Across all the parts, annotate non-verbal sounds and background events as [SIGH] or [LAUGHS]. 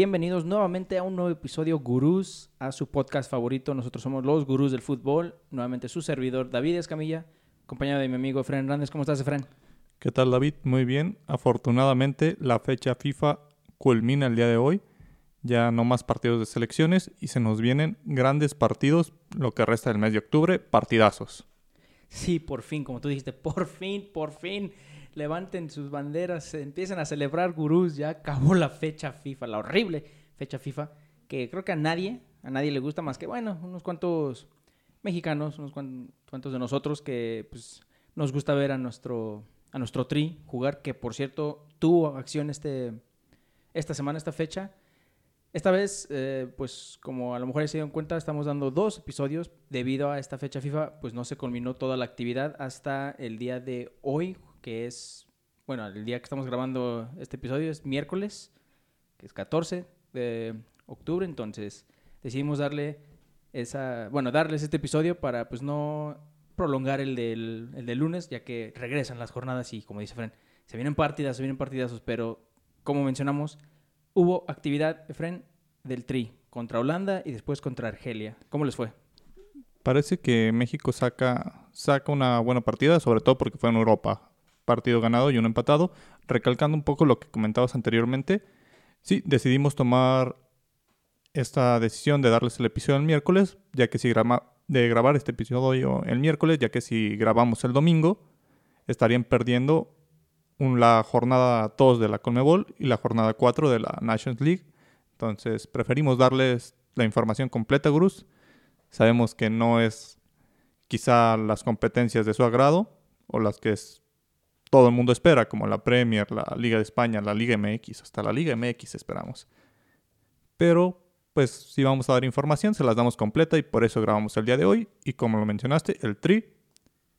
Bienvenidos nuevamente a un nuevo episodio Gurús, a su podcast favorito. Nosotros somos los Gurús del Fútbol. Nuevamente su servidor David Escamilla, acompañado de mi amigo Efren Hernández. ¿Cómo estás, Efren? ¿Qué tal, David? Muy bien. Afortunadamente, la fecha FIFA culmina el día de hoy. Ya no más partidos de selecciones y se nos vienen grandes partidos lo que resta del mes de octubre, partidazos. Sí, por fin, como tú dijiste, por fin, por fin levanten sus banderas, empiecen a celebrar gurús, ya acabó la fecha FIFA, la horrible fecha FIFA, que creo que a nadie, a nadie le gusta más que, bueno, unos cuantos mexicanos, unos cuantos de nosotros que pues, nos gusta ver a nuestro, a nuestro tri jugar, que por cierto tuvo acción este, esta semana, esta fecha. Esta vez, eh, pues como a lo mejor se dieron cuenta, estamos dando dos episodios. Debido a esta fecha FIFA, pues no se culminó toda la actividad hasta el día de hoy, que es, bueno, el día que estamos grabando este episodio es miércoles, que es 14 de octubre, entonces decidimos darle esa, bueno, darles este episodio para pues no prolongar el del, el del lunes, ya que regresan las jornadas y como dice Fren, se vienen partidas, se vienen partidazos, pero como mencionamos, hubo actividad, Fren, del Tri contra Holanda y después contra Argelia. ¿Cómo les fue? Parece que México saca, saca una buena partida, sobre todo porque fue en Europa partido ganado y uno empatado. Recalcando un poco lo que comentabas anteriormente, sí, decidimos tomar esta decisión de darles el episodio el miércoles, ya que si graba, de grabar este episodio el miércoles, ya que si grabamos el domingo, estarían perdiendo la jornada 2 de la Conmebol y la jornada 4 de la Nations League. Entonces preferimos darles la información completa, Gruz. Sabemos que no es quizá las competencias de su agrado o las que es todo el mundo espera, como la Premier, la Liga de España, la Liga MX, hasta la Liga MX esperamos. Pero, pues, si vamos a dar información, se las damos completa y por eso grabamos el día de hoy. Y como lo mencionaste, el Tri,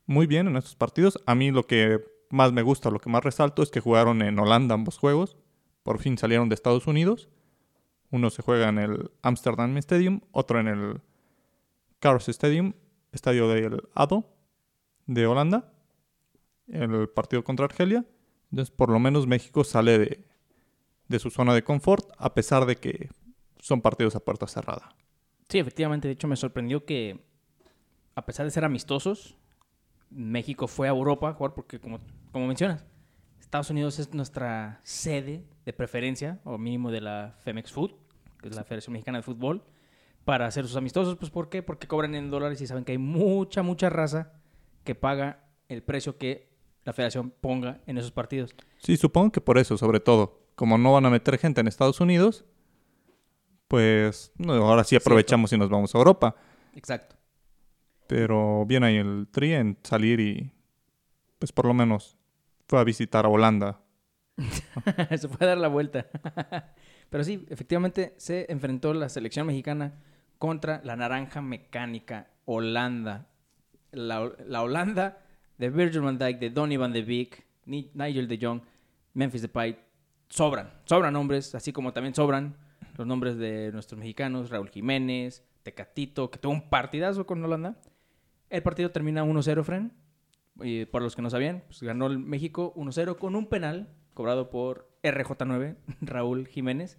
muy bien en estos partidos. A mí lo que más me gusta, lo que más resalto es que jugaron en Holanda ambos juegos. Por fin salieron de Estados Unidos. Uno se juega en el Amsterdam Stadium, otro en el Cars Stadium, estadio del ADO de Holanda el partido contra Argelia. Entonces, por lo menos México sale de, de su zona de confort, a pesar de que son partidos a puerta cerrada. Sí, efectivamente. De hecho, me sorprendió que, a pesar de ser amistosos, México fue a Europa a jugar porque, como, como mencionas, Estados Unidos es nuestra sede de preferencia, o mínimo de la Femex Food, que es la Federación Mexicana de Fútbol, para hacer sus amistosos. Pues, ¿por qué? Porque cobran en dólares y saben que hay mucha, mucha raza que paga el precio que la federación ponga en esos partidos. Sí, supongo que por eso, sobre todo. Como no van a meter gente en Estados Unidos, pues ahora sí aprovechamos y nos vamos a Europa. Exacto. Pero bien ahí el Tri en salir y pues por lo menos fue a visitar a Holanda. [LAUGHS] se fue a dar la vuelta. [LAUGHS] Pero sí, efectivamente se enfrentó la selección mexicana contra la naranja mecánica Holanda. La, la Holanda de Virgil van Dijk, de Donny van de Beek, Nigel de Jong, Memphis Depay, sobran, sobran nombres, así como también sobran los nombres de nuestros mexicanos, Raúl Jiménez, Tecatito, que tuvo un partidazo con Holanda. El partido termina 1-0, Fren. Y por los que no sabían, pues ganó el México 1-0 con un penal cobrado por RJ9, [LAUGHS] Raúl Jiménez.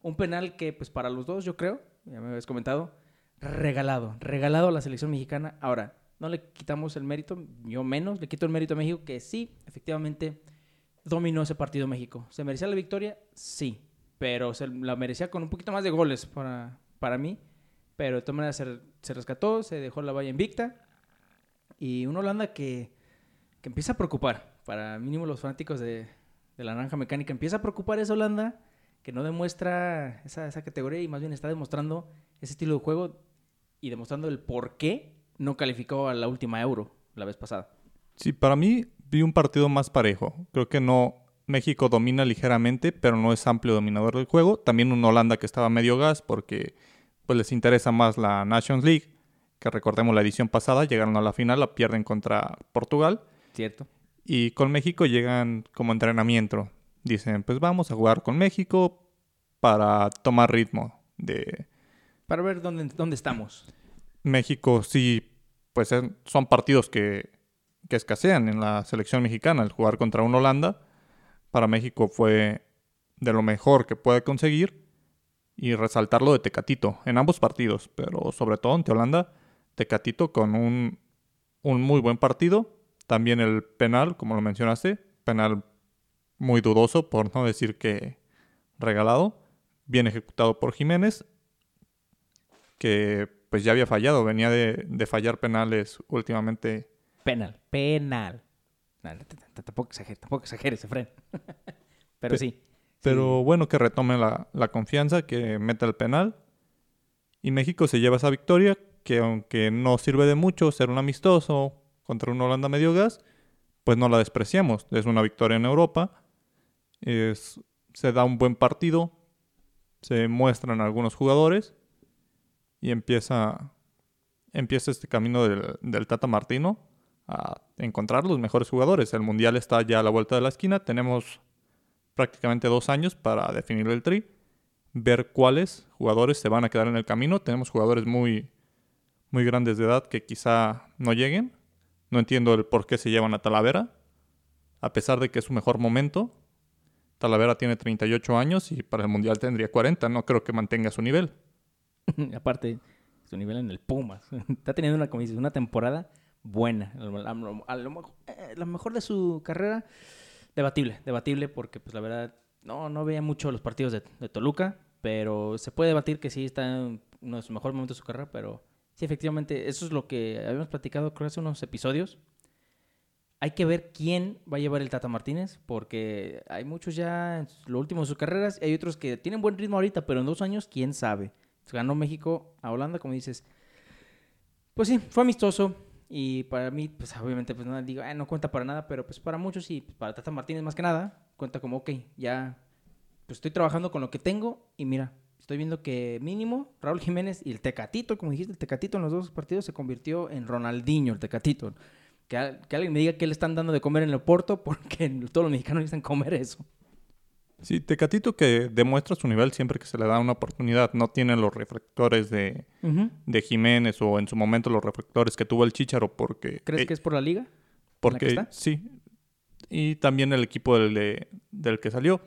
Un penal que, pues para los dos, yo creo, ya me habías comentado, regalado, regalado a la selección mexicana. Ahora, no le quitamos el mérito, yo menos, le quito el mérito a México, que sí, efectivamente, dominó ese partido México. ¿Se merecía la victoria? Sí, pero se la merecía con un poquito más de goles para, para mí. Pero de todas maneras se, rescató, se dejó la valla invicta. Y una Holanda que, que empieza a preocupar, para mínimo los fanáticos de, de la naranja mecánica, empieza a preocupar esa Holanda que no demuestra esa, esa categoría y más bien está demostrando ese estilo de juego y demostrando el por qué no calificó a la última Euro la vez pasada. Sí, para mí vi un partido más parejo. Creo que no. México domina ligeramente, pero no es amplio dominador del juego. También un Holanda que estaba medio gas porque pues les interesa más la Nations League, que recordemos la edición pasada, llegaron a la final, la pierden contra Portugal. Cierto. Y con México llegan como entrenamiento. Dicen, pues vamos a jugar con México para tomar ritmo de... Para ver dónde, dónde estamos. México sí pues son partidos que, escasean en la selección mexicana. El jugar contra un Holanda para México fue de lo mejor que puede conseguir. y resaltar lo de Tecatito en ambos partidos, pero sobre todo ante Holanda, Tecatito con un, un muy buen partido. También el penal, como lo mencionaste, penal muy dudoso, por no decir que regalado, bien ejecutado por Jiménez, que pues ya había fallado, venía de, de fallar penales últimamente. Penal, penal. No, tampoco exageres, tampoco exageres, Efren. [LAUGHS] Pero Pe- sí. Pero bueno que retome la, la confianza, que meta el penal. Y México se lleva esa victoria, que aunque no sirve de mucho ser un amistoso contra un Holanda medio gas, pues no la despreciamos. Es una victoria en Europa. Es, se da un buen partido. Se muestran algunos jugadores. Y empieza, empieza este camino del, del Tata Martino a encontrar los mejores jugadores. El Mundial está ya a la vuelta de la esquina. Tenemos prácticamente dos años para definir el tri, ver cuáles jugadores se van a quedar en el camino. Tenemos jugadores muy, muy grandes de edad que quizá no lleguen. No entiendo el por qué se llevan a Talavera, a pesar de que es su mejor momento. Talavera tiene 38 años y para el Mundial tendría 40. No creo que mantenga su nivel. [LAUGHS] Aparte, su nivel en el Pumas. [LAUGHS] Está teniendo una, como dices, una temporada buena. A eh, lo mejor de su carrera, debatible. Debatible porque, pues, la verdad, no, no veía mucho los partidos de, de Toluca. Pero se puede debatir que sí está en uno de sus mejores momentos de su carrera. Pero sí, efectivamente, eso es lo que habíamos platicado, creo, hace unos episodios. Hay que ver quién va a llevar el Tata Martínez, porque hay muchos ya en lo último de sus carreras y hay otros que tienen buen ritmo ahorita, pero en dos años, quién sabe. Ganó México a Holanda, como dices. Pues sí, fue amistoso. Y para mí, pues obviamente, pues no digo, "Ah, no cuenta para nada, pero pues para muchos sí, pues, para Tata Martínez más que nada, cuenta como, ok, ya, pues estoy trabajando con lo que tengo y mira, estoy viendo que mínimo Raúl Jiménez y el Tecatito, como dijiste, el Tecatito en los dos partidos se convirtió en Ronaldinho, el Tecatito. Que alguien me diga que le están dando de comer en el Porto, [LAUGHS] porque todos los mexicanos necesitan comer eso. Sí, Tecatito que demuestra su nivel siempre que se le da una oportunidad. No tiene los reflectores de, de Jiménez o en su momento los reflectores que tuvo el Chicharo porque... ¿Crees eh, que es por la liga? Porque está? sí. Y también el equipo del, de- del que salió.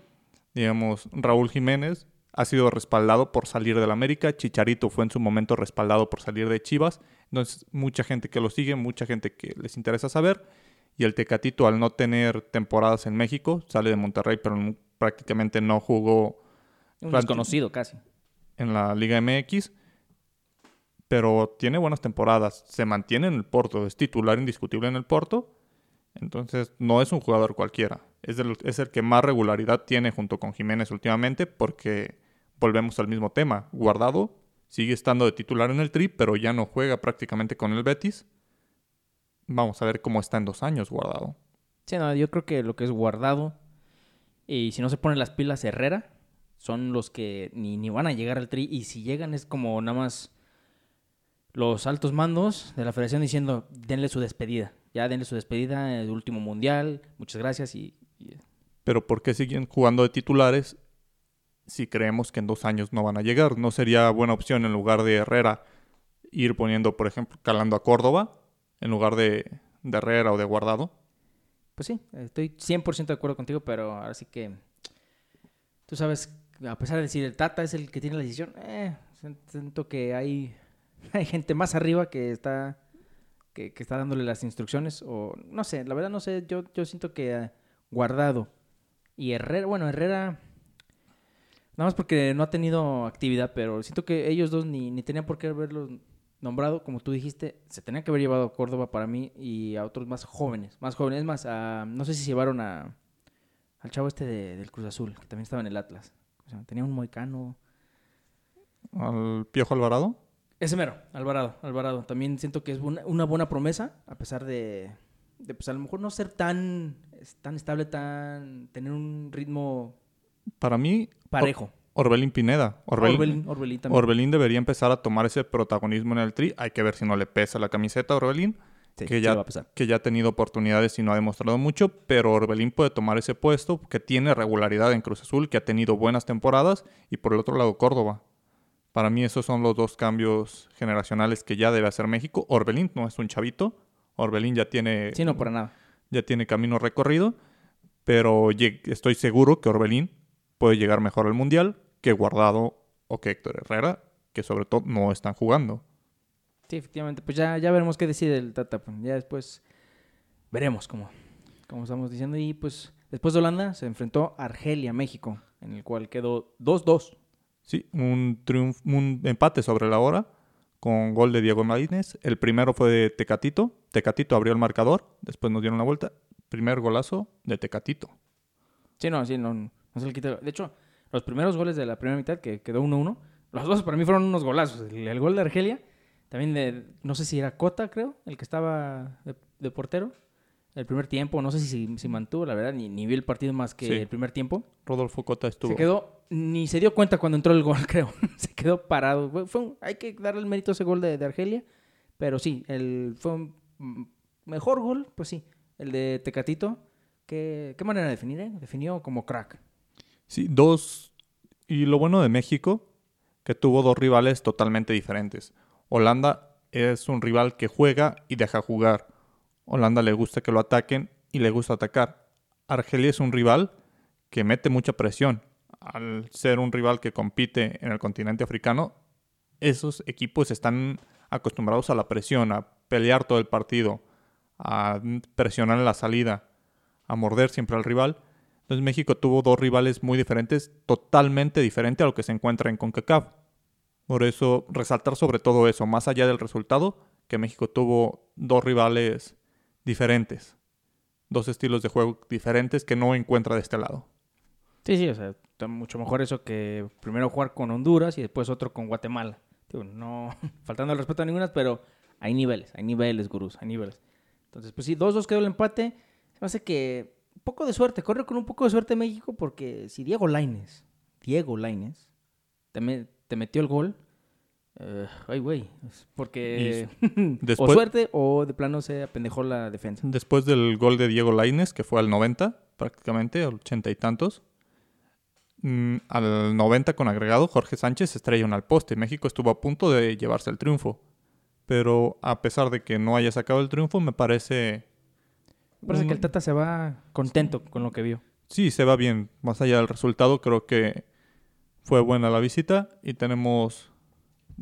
Digamos, Raúl Jiménez ha sido respaldado por salir del América. Chicharito fue en su momento respaldado por salir de Chivas. Entonces, mucha gente que lo sigue, mucha gente que les interesa saber. Y el Tecatito, al no tener temporadas en México, sale de Monterrey, pero prácticamente no jugó Un desconocido casi. en la Liga MX, pero tiene buenas temporadas, se mantiene en el Porto, es titular indiscutible en el Porto, entonces no es un jugador cualquiera, es el que más regularidad tiene junto con Jiménez últimamente porque volvemos al mismo tema, Guardado sigue estando de titular en el Tri, pero ya no juega prácticamente con el Betis. Vamos a ver cómo está en dos años Guardado. Sí, no, yo creo que lo que es guardado y si no se ponen las pilas Herrera son los que ni, ni van a llegar al tri y si llegan es como nada más los altos mandos de la federación diciendo denle su despedida, ya denle su despedida, el último mundial, muchas gracias y, Pero ¿por qué siguen jugando de titulares si creemos que en dos años no van a llegar? ¿No sería buena opción en lugar de Herrera ir poniendo, por ejemplo, calando a Córdoba en lugar de Herrera o de Guardado? Pues sí, estoy 100% de acuerdo contigo, pero ahora sí que tú sabes, a pesar de decir el Tata es el que tiene la decisión, eh, siento que hay, [LAUGHS] hay gente más arriba que está que, está dándole las instrucciones o no sé, la verdad no sé, yo, yo siento que eh, Guardado y Herrera, bueno, Herrera nada más porque no ha tenido actividad, pero siento que ellos dos ni, ni tenían por qué haberlos nombrado, como tú dijiste, se tenía que haber llevado a Córdoba para mí y a otros más jóvenes, más jóvenes, es más, a- no sé si llevaron a al chavo este de- del Cruz Azul, que también estaba en el Atlas. O sea, tenía un moicano. ¿Al Piojo Alvarado? Ese mero, Alvarado, Alvarado. También siento que es una, una buena promesa, a pesar de, de, pues a lo mejor no ser tan, tan estable, tan tener un ritmo Para mí, parejo. Orbelín Pineda. Orbelín, Orbelín, Orbelín también. Orbelín debería empezar a tomar ese protagonismo en el Tri. Hay que ver si no le pesa la camiseta a Orbelín. Sí, que ya- que ya ha tenido oportunidades y no ha demostrado mucho, pero Orbelín puede tomar ese puesto, que tiene regularidad en Cruz Azul, que ha tenido buenas temporadas, y por el otro lado Córdoba. Para mí esos son los dos cambios generacionales que ya debe hacer México. Orbelín no es un chavito, Orbelín ya tiene, Sí, no, para nada. ya tiene camino recorrido, pero estoy seguro que Orbelín puede llegar mejor al Mundial que Guardado o que Héctor Herrera, que sobre todo no están jugando. Sí, efectivamente. Pues ya, ya veremos qué decide el Tata. Pues ya después veremos cómo, como estamos diciendo. Y pues después de Holanda se enfrentó a Argelia, México, en el cual quedó 2-2. Sí, un, triunfo, un empate sobre la hora con gol de Diego Martínez. El primero fue de Tecatito. Tecatito abrió el marcador, después nos dieron la vuelta. Primer golazo de Tecatito. Sí, no, sí, no, no se le quita. De hecho, los primeros goles de la primera mitad, que quedó 1-1, los dos para mí fueron unos golazos. El, gol de Argelia, también de, no sé si era Cota, creo, el que estaba de portero el primer tiempo. No sé si se mantuvo, la verdad, ni, ni vi el partido más que el primer tiempo. Rodolfo Cota estuvo. Se quedó, ni se dio cuenta cuando entró el gol, [LAUGHS] creo. se quedó parado. Fue hay que darle el mérito a ese gol de, Argelia. Pero sí, el, fue un mejor gol, pues sí, el de Tecatito. ¿Qué, qué manera de definir? Eh? Definió como crack. Sí, dos. Y lo bueno de México, que tuvo dos rivales totalmente diferentes. Holanda es un rival que juega y deja jugar. Holanda le gusta que lo ataquen y le gusta atacar. Argelia es un rival que mete mucha presión. Al ser un rival que compite en el continente africano, esos equipos están acostumbrados a la presión, a pelear todo el partido, a presionar en la salida, a morder siempre al rival. Entonces México tuvo dos rivales muy diferentes, totalmente diferentes a lo que se encuentra en CONCACAF. Por eso resaltar sobre todo eso, más allá del resultado, que México tuvo dos rivales diferentes. Dos estilos de juego diferentes que no encuentra de este lado. Sí, sí, o sea, está mucho mejor eso que primero jugar con Honduras y después otro con Guatemala. no [LAUGHS] faltando el respeto a ninguna, pero hay niveles, hay niveles, gurús, hay niveles. Entonces, pues sí, 2-2 quedó el empate. Se me hace que poco de suerte, corre con un poco de suerte México porque si Diego Laines, Diego Laines, te, te metió el gol, eh, ay, güey. Porque. [LAUGHS] o suerte o de plano se apendejó la defensa. Después del gol de Diego Laines, que fue al 90, prácticamente, al 80 y tantos. Mm, al 90 con agregado, Jorge Sánchez estrella al poste. México estuvo a punto de llevarse el triunfo. Pero a pesar de que no haya sacado el triunfo, me parece. Parece que el Tata se va contento con lo que vio. Sí, se va bien. Más allá del resultado, creo que fue buena la visita y tenemos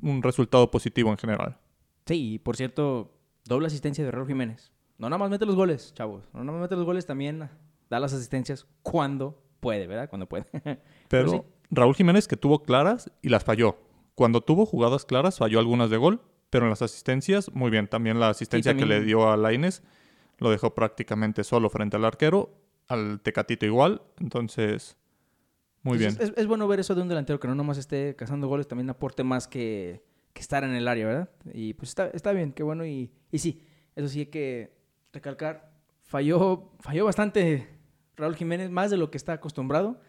un resultado positivo en general. Sí, y por cierto, doble asistencia de Raúl Jiménez. No nada más mete los goles, chavos. No nada más mete los goles, también da las asistencias cuando puede, ¿verdad? Cuando puede. [LAUGHS] Pero, Raúl Jiménez que tuvo claras y las falló. Cuando tuvo jugadas claras, falló algunas de gol, pero en las asistencias, muy bien. También la asistencia que le dio a Laines lo dejó prácticamente solo frente al arquero, al Tecatito igual. Entonces, muy bien. Es, bueno ver eso de un delantero que no nomás esté cazando goles, también aporte más que, estar en el área, ¿verdad? Y pues está, está bien, qué bueno. Y, y sí, eso sí hay que recalcar. Falló, falló bastante Raúl Jiménez, más de lo que está acostumbrado.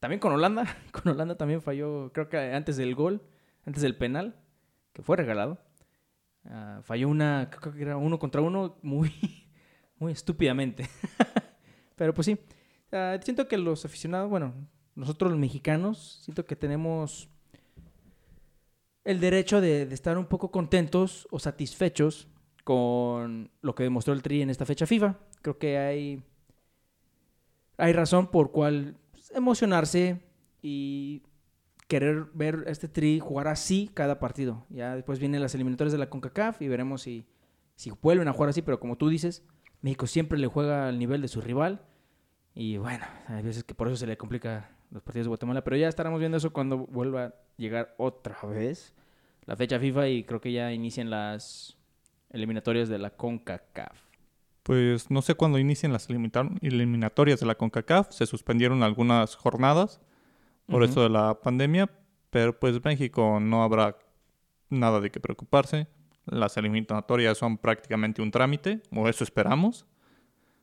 También con Holanda. [LAUGHS] Con Holanda también falló, creo que antes del gol, antes del penal, que fue regalado. Ah, falló una, creo que era uno contra uno, muy, muy estúpidamente. [LAUGHS] Pero pues sí, ah, siento que los aficionados, bueno, nosotros los mexicanos, siento que tenemos el derecho de, estar un poco contentos o satisfechos con lo que demostró el Tri en esta fecha FIFA. Creo que hay, hay razón por cual emocionarse y querer ver este Tri jugar así cada partido. Ya después vienen las eliminatorias de la CONCACAF y veremos si, si vuelven a jugar así, pero como tú dices, México siempre le juega al nivel de su rival. Y bueno, hay veces que por eso se le complica los partidos de Guatemala, pero ya estaremos viendo eso cuando vuelva a llegar otra vez la fecha FIFA y creo que ya inician las eliminatorias de la CONCACAF. Pues no sé cuándo inician las eliminatorias de la CONCACAF, se suspendieron algunas jornadas por eso de la pandemia, pero pues México no habrá nada de qué preocuparse. Las eliminatorias son prácticamente un trámite, o eso esperamos.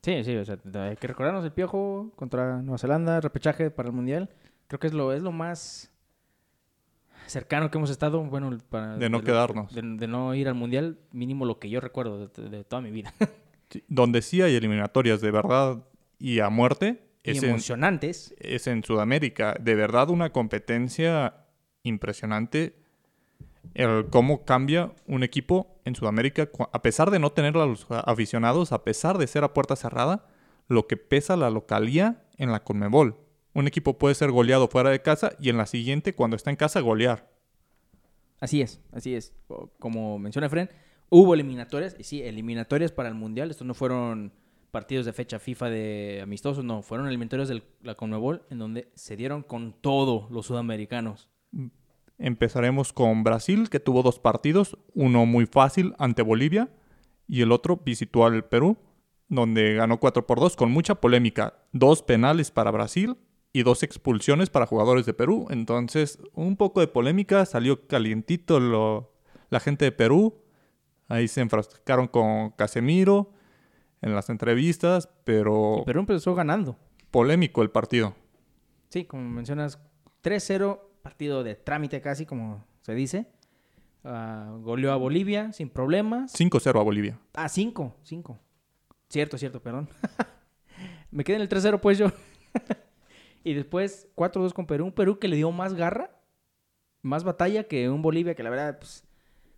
Sí, sí, o sea, hay que recordarnos el piojo contra Nueva Zelanda, repechaje para el Mundial. Creo que es lo, es lo más cercano que hemos estado, bueno, para... De no quedarnos. De, no ir al Mundial, mínimo lo que yo recuerdo de, toda mi vida. [LAUGHS] donde sí hay eliminatorias de verdad y a muerte. Y es emocionantes. es en Sudamérica. De verdad una competencia impresionante el cómo cambia un equipo en Sudamérica, a pesar de no tener a los aficionados, a pesar de ser a puerta cerrada, lo que pesa la localía en la Conmebol. Un equipo puede ser goleado fuera de casa y en la siguiente, cuando está en casa, golear. Así es, así es. Como menciona Fren, hubo eliminatorias, y sí, eliminatorias para el Mundial. Estos no fueron partidos de fecha FIFA de amistosos, no, fueron eliminatorias de la Conmebol, en donde se dieron con todo los sudamericanos. Empezaremos con Brasil, que tuvo dos partidos, uno muy fácil ante Bolivia y el otro visitó al Perú, donde ganó 4 por 2 con mucha polémica. Dos penales para Brasil y dos expulsiones para jugadores de Perú. Entonces, un poco de polémica, salió calientito lo- la gente de Perú. Ahí se enfrascaron con Casemiro en las entrevistas, pero Y Perú empezó ganando. polémico el partido. Sí, como mencionas, 3-0, partido de trámite casi, como se dice. Ah, goleó a Bolivia sin problemas. 5-0 a Bolivia. Ah, 5, 5. Cierto, cierto, perdón. [LAUGHS] Me quedé en el 3-0 pues yo. [LAUGHS] y después 4-2 con Perú. Un Perú que le dio más garra, más batalla que un Bolivia que la verdad, pues,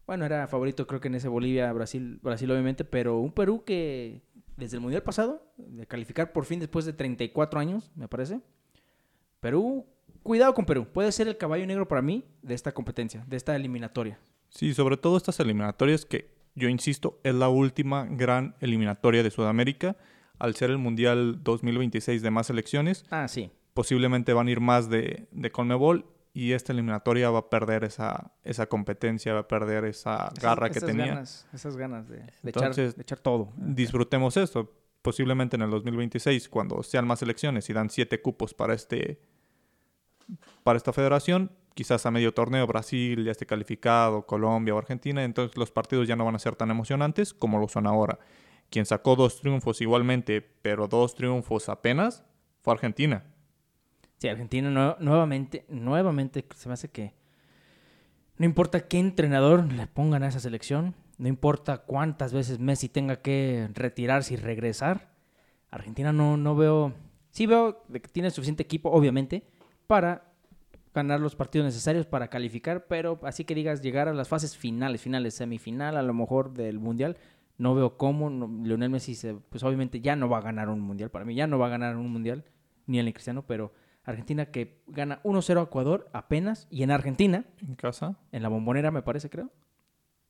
bueno, era favorito creo que en ese Bolivia, Brasil, Brasil obviamente, pero un Perú que desde el Mundial pasado, de calificar por fin después de 34 años, me parece. Perú, cuidado con Perú. Puede ser el caballo negro para mí de esta competencia, de esta eliminatoria. Sí, sobre todo estas eliminatorias que yo insisto es la última gran eliminatoria de Sudamérica. Al ser el Mundial 2026 de más selecciones, Ah, sí. posiblemente van a ir más de, de Conmebol y esta eliminatoria va a perder esa, esa competencia, va a perder esa garra que esas tenía. Ganas, esas ganas de, de echar, de echar todo. Disfrutemos esto. Posiblemente en el 2026, cuando sean más elecciones y dan siete cupos para, este, para esta federación, quizás a medio torneo Brasil ya esté calificado, Colombia o Argentina, entonces los partidos ya no van a ser tan emocionantes como lo son ahora. Quien sacó dos triunfos igualmente, pero dos triunfos apenas, fue Argentina. Sí, Argentina nue- nuevamente, nuevamente se me hace que no importa qué entrenador le pongan a esa selección, no importa cuántas veces Messi tenga que retirarse y regresar, Argentina no, no veo, sí veo que tiene suficiente equipo, obviamente, para ganar los partidos necesarios para calificar, pero así que digas llegar a las fases finales, finales, semifinal, a lo mejor del mundial, no veo cómo no- Lionel Messi, se- pues obviamente ya no va a ganar un mundial, para mí ya no va a ganar un mundial, ni el Cristiano, pero Argentina que gana 1-0 a Ecuador apenas, y en Argentina, En casa. en la bombonera me parece creo,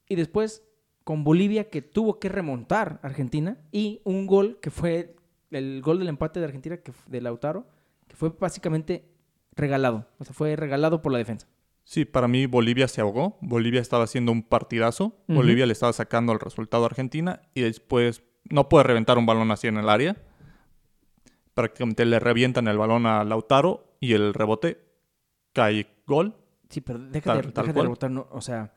y después con Bolivia que tuvo que remontar Argentina, y un gol que fue el gol del empate de Argentina, que, de Lautaro, que fue básicamente regalado, o sea, fue regalado por la defensa. Sí, para mí Bolivia se ahogó. Bolivia estaba haciendo un partidazo. Bolivia le estaba sacando el resultado a Argentina y después no puede reventar un balón así en el área. Prácticamente le revientan el balón a Lautaro y el rebote cae gol. Sí, pero deja Tal- de, tal deja de rebotar, no, o sea,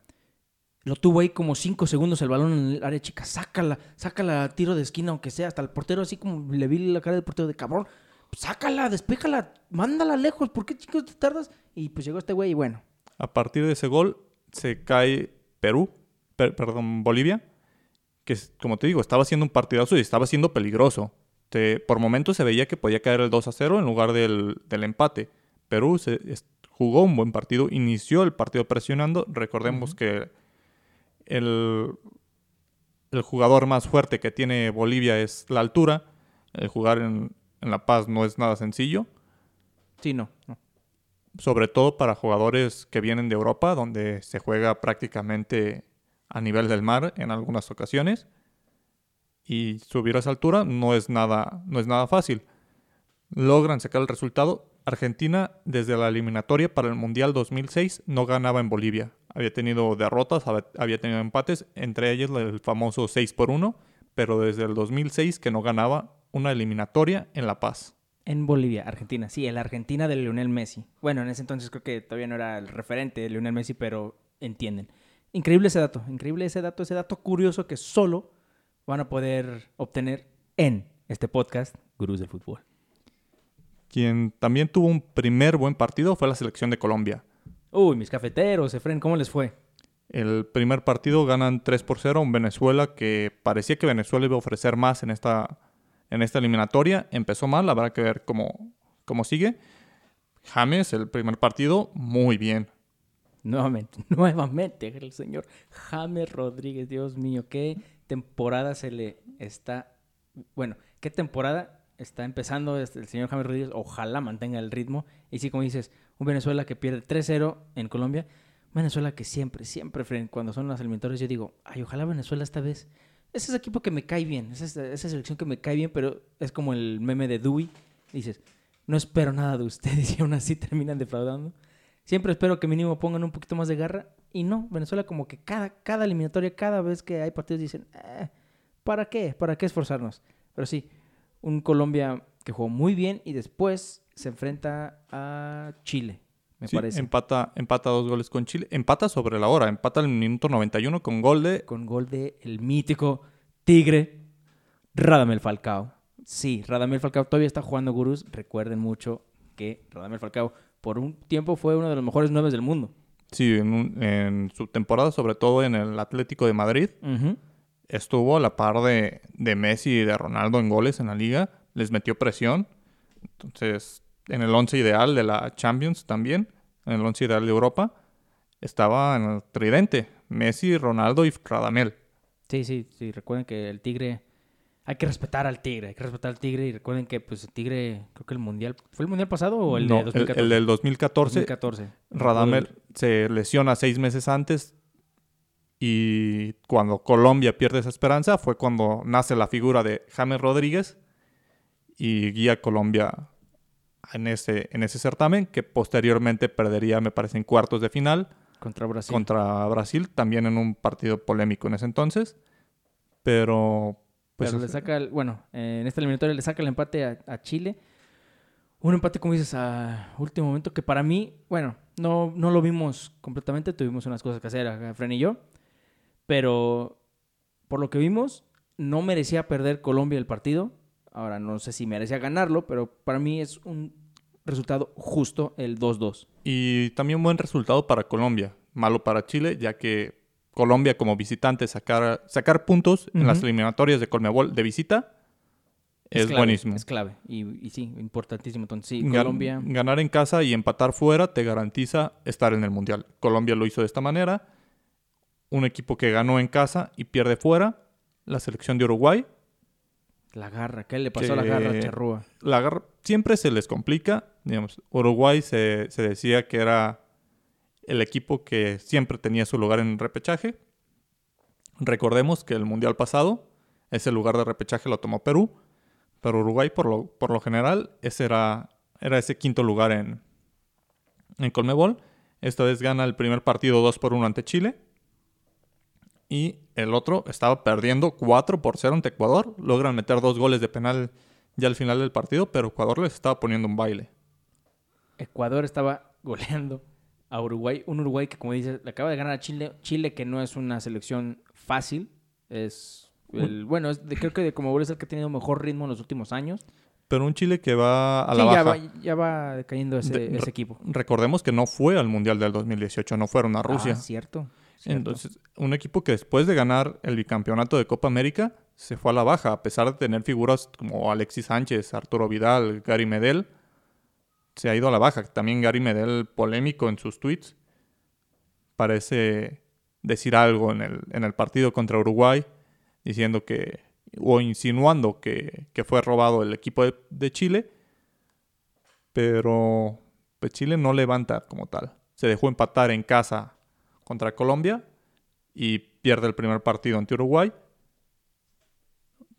lo tuvo ahí como cinco segundos el balón en el área chica, sácala, sácala tiro de esquina, aunque sea, hasta el portero así como le vi la cara del portero de cabrón, sácala, despéjala, mándala lejos, ¿por qué chicos te tardas? Y pues llegó este güey y bueno, A partir de ese gol se cae Perú, per- perdón, Bolivia, que como te digo, estaba haciendo un partidazo y estaba siendo peligroso. Te- por momentos se veía que podía caer el 2 a 0 en lugar del, del empate. Perú se, es- jugó un buen partido, inició el partido presionando. Recordemos que el, el jugador más fuerte que tiene Bolivia es la altura. El jugar en, en La Paz no es nada sencillo sí, no, no. sobre todo para jugadores que vienen de Europa, donde se juega prácticamente a nivel del mar en algunas ocasiones. Y subir a esa altura no es nada, no es nada fácil. Logran sacar el resultado. Argentina, desde la eliminatoria para el Mundial 2006, no ganaba en Bolivia. Había tenido derrotas, hab- había tenido empates, entre ellas el famoso 6 por 1, pero desde el 2006 que no ganaba una eliminatoria en La Paz. En Bolivia, Argentina, sí, el Argentina de Lionel Messi. Bueno, en ese entonces creo que todavía no era el referente de Lionel Messi, pero entienden. Increíble ese dato, increíble ese dato, ese dato curioso que solo van a poder obtener en este podcast, Gurús del Fútbol. Quien también tuvo un primer buen partido fue la selección de Colombia. Uy, mis cafeteros, Efren, ¿cómo les fue? El primer partido ganan 3 por 0 a un Venezuela que parecía que Venezuela iba a ofrecer más en esta, en esta eliminatoria. Empezó mal, habrá que ver cómo, cómo sigue. James, el primer partido, muy bien. Nuevamente, [LAUGHS] nuevamente, el señor James Rodríguez, Dios mío, qué temporada se le está... Bueno, qué temporada está empezando este, el señor James Rodríguez, ojalá mantenga el ritmo. Y sí, como dices, un Venezuela que pierde 3-0 en Colombia, Venezuela que siempre, siempre, cuando son las eliminatorias, yo digo, ay, ojalá Venezuela esta vez. Ese es equipo que me cae bien, esa, es, selección que me cae bien, pero es como el meme de Dewey. Dices, no espero nada de ustedes [LAUGHS] y aún así terminan defraudando. Siempre espero que mínimo pongan un poquito más de garra. Y no, Venezuela como que cada, cada eliminatoria, cada vez que hay partidos dicen, eh, ¿para qué? ¿Para qué esforzarnos? Pero sí, un Colombia que jugó muy bien y después se enfrenta a Chile, me parece. Empata, empata dos goles con Chile. Empata sobre la hora. Empata el minuto 91 con gol de... Con gol de el mítico Tigre Radamel Falcao. Sí, Radamel Falcao todavía está jugando gurús. Recuerden mucho que Radamel Falcao por un tiempo fue uno de los mejores nueve del mundo. Sí, en, su temporada, sobre todo en el Atlético de Madrid, estuvo a la par de, de, Messi y de Ronaldo en goles en la liga. Les metió presión. Entonces, en el once ideal de la Champions también, en el once ideal de Europa, estaba en el tridente. Messi, Ronaldo y Radamel. Sí, sí, sí. Recuerden que el Tigre hay que respetar al Tigre, hay que respetar al Tigre y recuerden que pues el Tigre, creo que el Mundial, ¿fue el Mundial pasado o el de 2014? El, el del 2014. 2014. Radamel se lesiona seis meses antes y cuando Colombia pierde esa esperanza fue cuando nace la figura de James Rodríguez y guía a Colombia en ese, en ese certamen que posteriormente perdería, me parece, en cuartos de final. Contra Brasil. Contra Brasil, también en un partido polémico en ese entonces. Pero pues Pero le saca, el, bueno, en esta eliminatoria le saca el empate a, Chile. Un empate, como dices, a último momento, que para mí, bueno, no, no lo vimos completamente, tuvimos unas cosas que hacer, Fren y yo, pero por lo que vimos, no merecía perder Colombia el partido. Ahora, no sé si merecía ganarlo, pero para mí es un resultado justo el 2-2. Y también buen resultado para Colombia, malo para Chile, ya que Colombia como visitante sacar, sacar puntos en las eliminatorias de Colmebol de visita es, buenísimo. Es clave y, sí, importantísimo. Entonces, sí, Colombia. Ganar en casa y empatar fuera te garantiza estar en el Mundial. Colombia lo hizo de esta manera. Un equipo que ganó en casa y pierde fuera. La selección de Uruguay. La garra, ¿qué le pasó a la garra Charrúa? La garra siempre se les complica. Digamos, Uruguay se, se decía que era el equipo que siempre tenía su lugar en repechaje. Recordemos que el Mundial pasado, ese lugar de repechaje lo tomó Perú, pero Uruguay por lo, por lo general ese era, era ese quinto lugar en, en Colmebol. Esta vez gana el primer partido 2 por 1 ante Chile. Y el otro estaba perdiendo 4 por 0 ante Ecuador. Logran meter dos goles de penal ya al final del partido, pero Ecuador les estaba poniendo un baile. Ecuador estaba goleando a Uruguay. Un Uruguay que, como dices, le acaba de ganar a Chile. Chile, que no es una selección fácil. Es el, bueno, es creo que de como es el que ha tenido mejor ritmo en los últimos años. Pero un Chile que va a la baja. Ya va, ya va cayendo ese, ese, equipo. Recordemos que no fue al Mundial del 2018, no fueron a Rusia. Ah, cierto, Entonces, un equipo que después de ganar el bicampeonato de Copa América se fue a la baja, a pesar de tener figuras como Alexis Sánchez, Arturo Vidal, Gary Medel se ha ido a la baja. También Gary Medel, polémico en sus tweets, parece decir algo en el, en el partido contra Uruguay, diciendo que, o insinuando que, fue robado el equipo de, Chile, pero pues Chile no levanta como tal. Se dejó empatar en casa contra Colombia y pierde el primer partido ante Uruguay.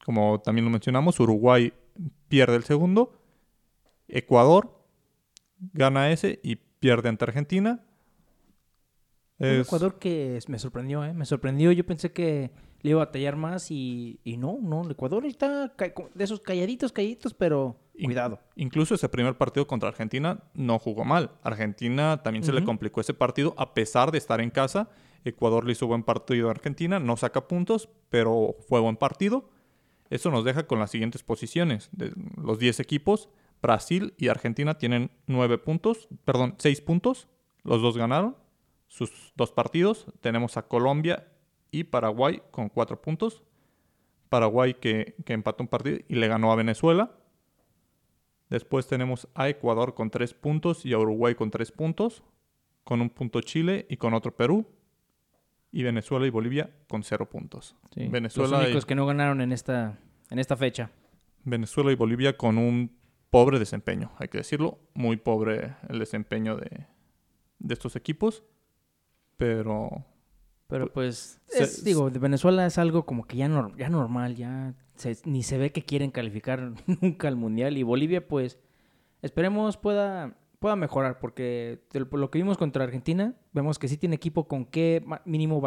Como también lo mencionamos, Uruguay pierde el segundo. Ecuador gana ese y pierde ante Argentina. Ecuador que me sorprendió, ¿eh? Me sorprendió. Yo pensé que le iba a batallar más y, no, no. El Ecuador está de esos calladitos, calladitos, pero cuidado. Incluso ese primer partido contra Argentina no jugó mal. Argentina también se le complicó ese partido a pesar de estar en casa. Ecuador le hizo buen partido a Argentina, no saca puntos, pero fue buen partido. Eso nos deja con las siguientes posiciones de los 10 equipos. Brasil y Argentina tienen nueve puntos, perdón, seis puntos. Los dos ganaron sus dos partidos. Tenemos a Colombia y Paraguay con cuatro puntos. Paraguay que, empató un partido y le ganó a Venezuela. Después tenemos a Ecuador con tres puntos y a Uruguay con tres puntos. Con un punto Chile y con otro Perú. Y Venezuela y Bolivia con cero puntos. Venezuela los únicos que no ganaron en esta, en esta fecha. Venezuela y Bolivia con un pobre desempeño, hay que decirlo. Muy pobre el desempeño de, de estos equipos. Pero pero pues, es, digo, de Venezuela es algo como que ya, ya normal, ya ni se ve que quieren calificar [LAUGHS] nunca al Mundial. Y Bolivia, pues, esperemos pueda, pueda mejorar, porque lo que vimos contra Argentina, vemos que sí tiene equipo con qué mínimo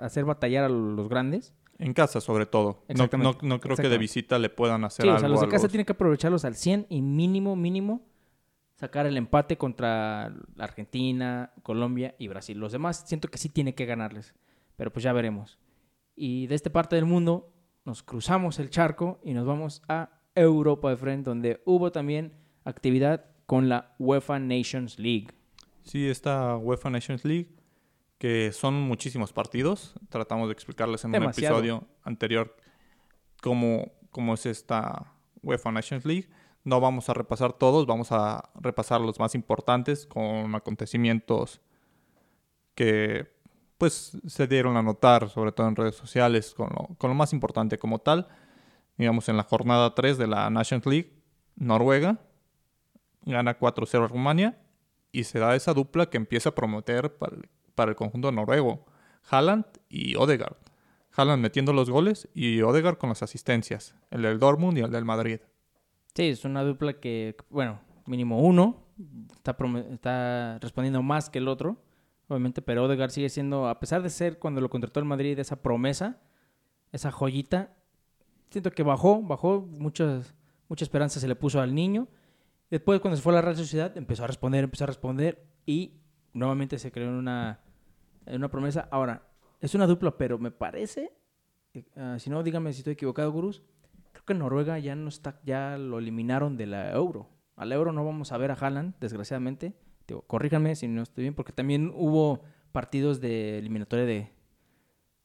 hacer batallar a los grandes. En casa, sobre todo. No, no, no, creo que de visita le puedan hacer algo. O sea, los de casa tienen que aprovecharlos al 100 y mínimo, mínimo, sacar el empate contra Argentina, Colombia y Brasil. Los demás siento que sí tiene que ganarles, pero pues ya veremos. Y de esta parte del mundo nos cruzamos el charco y nos vamos a Europa de frente, donde hubo también actividad con la UEFA Nations League. Sí, esta UEFA Nations League que son muchísimos partidos. Tratamos de explicarles en un episodio anterior cómo, cómo es esta UEFA Nations League. No vamos a repasar todos, vamos a repasar los más importantes con acontecimientos que pues se dieron a notar, sobre todo en redes sociales, con lo, con lo más importante como tal. Digamos, en la jornada 3 de la Nations League, Noruega gana 4-0 a Rumania y se da esa dupla que empieza a prometer para el conjunto noruego. Haaland y Odegaard. Haaland metiendo los goles y Odegaard con las asistencias. El del Dortmund y el del Madrid. Sí, es una dupla que, bueno, mínimo uno está, está respondiendo más que el otro, obviamente, pero Odegaard sigue siendo, a pesar de ser cuando lo contrató el Madrid esa promesa, esa joyita, siento que bajó, bajó, muchas, mucha esperanza se le puso al niño. Después, cuando se fue a la Real Sociedad, empezó a responder, empezó a responder y nuevamente se creó en una una promesa. Ahora, es una dupla, pero me parece, uh, si no, dígame si estoy equivocado, Gurús, que Noruega ya no está, ya lo eliminaron de la Euro. Al Euro no vamos a ver a Haaland, desgraciadamente. Digo, corríjanme si no estoy bien, porque también hubo partidos de eliminatoria de,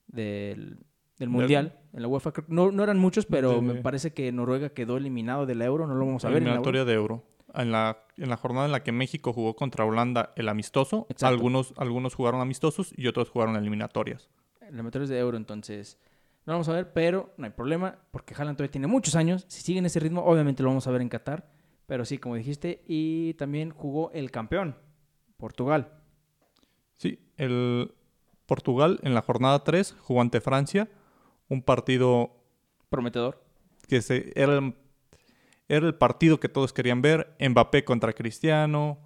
del, del Mundial en la UEFA. No, no eran muchos, pero me parece que Noruega quedó eliminado de la Euro, no lo vamos a ver. Eliminatoria de Euro en la, en la jornada en la que México jugó contra Holanda el amistoso. Algunos, algunos jugaron amistosos y otros jugaron eliminatorias. Eliminatorias de Euro, entonces. No lo vamos a ver, pero no hay problema, porque Haaland todavía tiene muchos años. Si sigue en ese ritmo, obviamente lo vamos a ver en Qatar. Pero sí, como dijiste, y también jugó el campeón, Portugal. Sí, el Portugal en la jornada 3 jugó ante Francia. Un partido prometedor. Que se, era era el partido que todos querían ver. Mbappé contra Cristiano.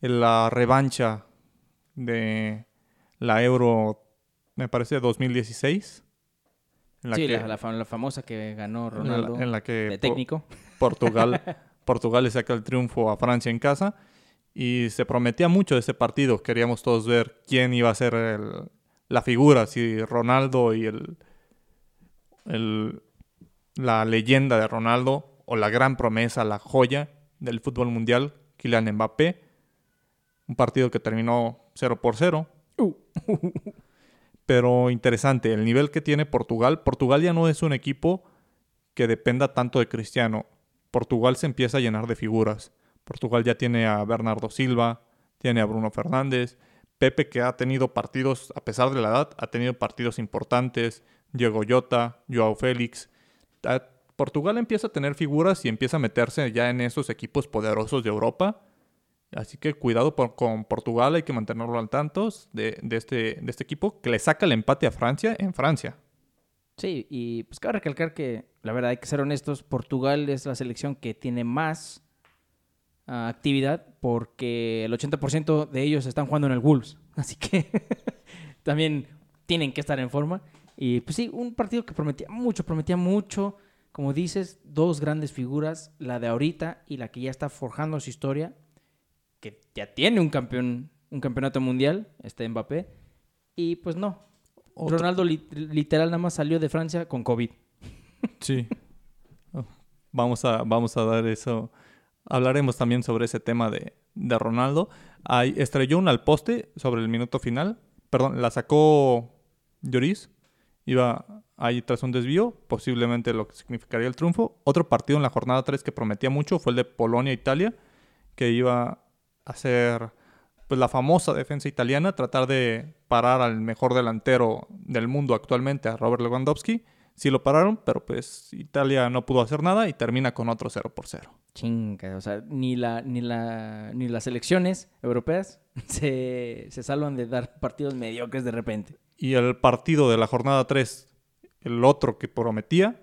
La revancha de la Euro, me parece, 2016. Sí, la, famosa que ganó Ronaldo. En la, que de técnico. Portugal, [LAUGHS] Portugal le saca el triunfo a Francia en casa. Y se prometía mucho de ese partido. Queríamos todos ver quién iba a ser la figura, si Ronaldo y el, el, la leyenda de Ronaldo o la gran promesa, la joya del fútbol mundial, Kylian Mbappé. Un partido que terminó 0 por 0. Uh. [LAUGHS] Pero interesante, el nivel que tiene Portugal. Portugal ya no es un equipo que dependa tanto de Cristiano. Portugal se empieza a llenar de figuras. Portugal ya tiene a Bernardo Silva, tiene a Bruno Fernández, Pepe que ha tenido partidos, a pesar de la edad, ha tenido partidos importantes, Diego Jota, Joao Félix, Portugal empieza a tener figuras y empieza a meterse ya en esos equipos poderosos de Europa. Así que cuidado con Portugal, hay que mantenerlo al tanto de, este, de este equipo que le saca el empate a Francia en Francia. Sí, y pues cabe recalcar que, la verdad, hay que ser honestos, Portugal es la selección que tiene más ah, actividad porque el 80% de ellos están jugando en el Wolves. [LAUGHS] Así que [LAUGHS] también tienen que estar en forma. Y pues sí, un partido que prometía mucho, prometía mucho. Como dices, dos grandes figuras, la de ahorita y la que ya está forjando su historia, que ya tiene un campeón, un campeonato mundial, este Mbappé, y pues no. Ronaldo literal nada más salió de Francia con COVID. Sí. vamos, a, vamos a dar eso. Hablaremos también sobre ese tema de, de Ronaldo. Hay, estrelló una al poste sobre el minuto final. Perdón, la sacó Lloris. Iba ahí tras un desvío, posiblemente lo que significaría el triunfo. Otro partido en la jornada 3 que prometía mucho fue el de Polonia-Italia, que iba a ser pues, la famosa defensa italiana, tratar de parar al mejor delantero del mundo actualmente, a Robert Lewandowski. Sí lo pararon, pero pues Italia no pudo hacer nada y termina con otro 0 por 0. Chinga, o sea, ni, la, ni, la, ni las elecciones europeas [LAUGHS] se, se salvan de dar partidos mediocres de repente. Y el partido de la jornada 3, el otro que prometía,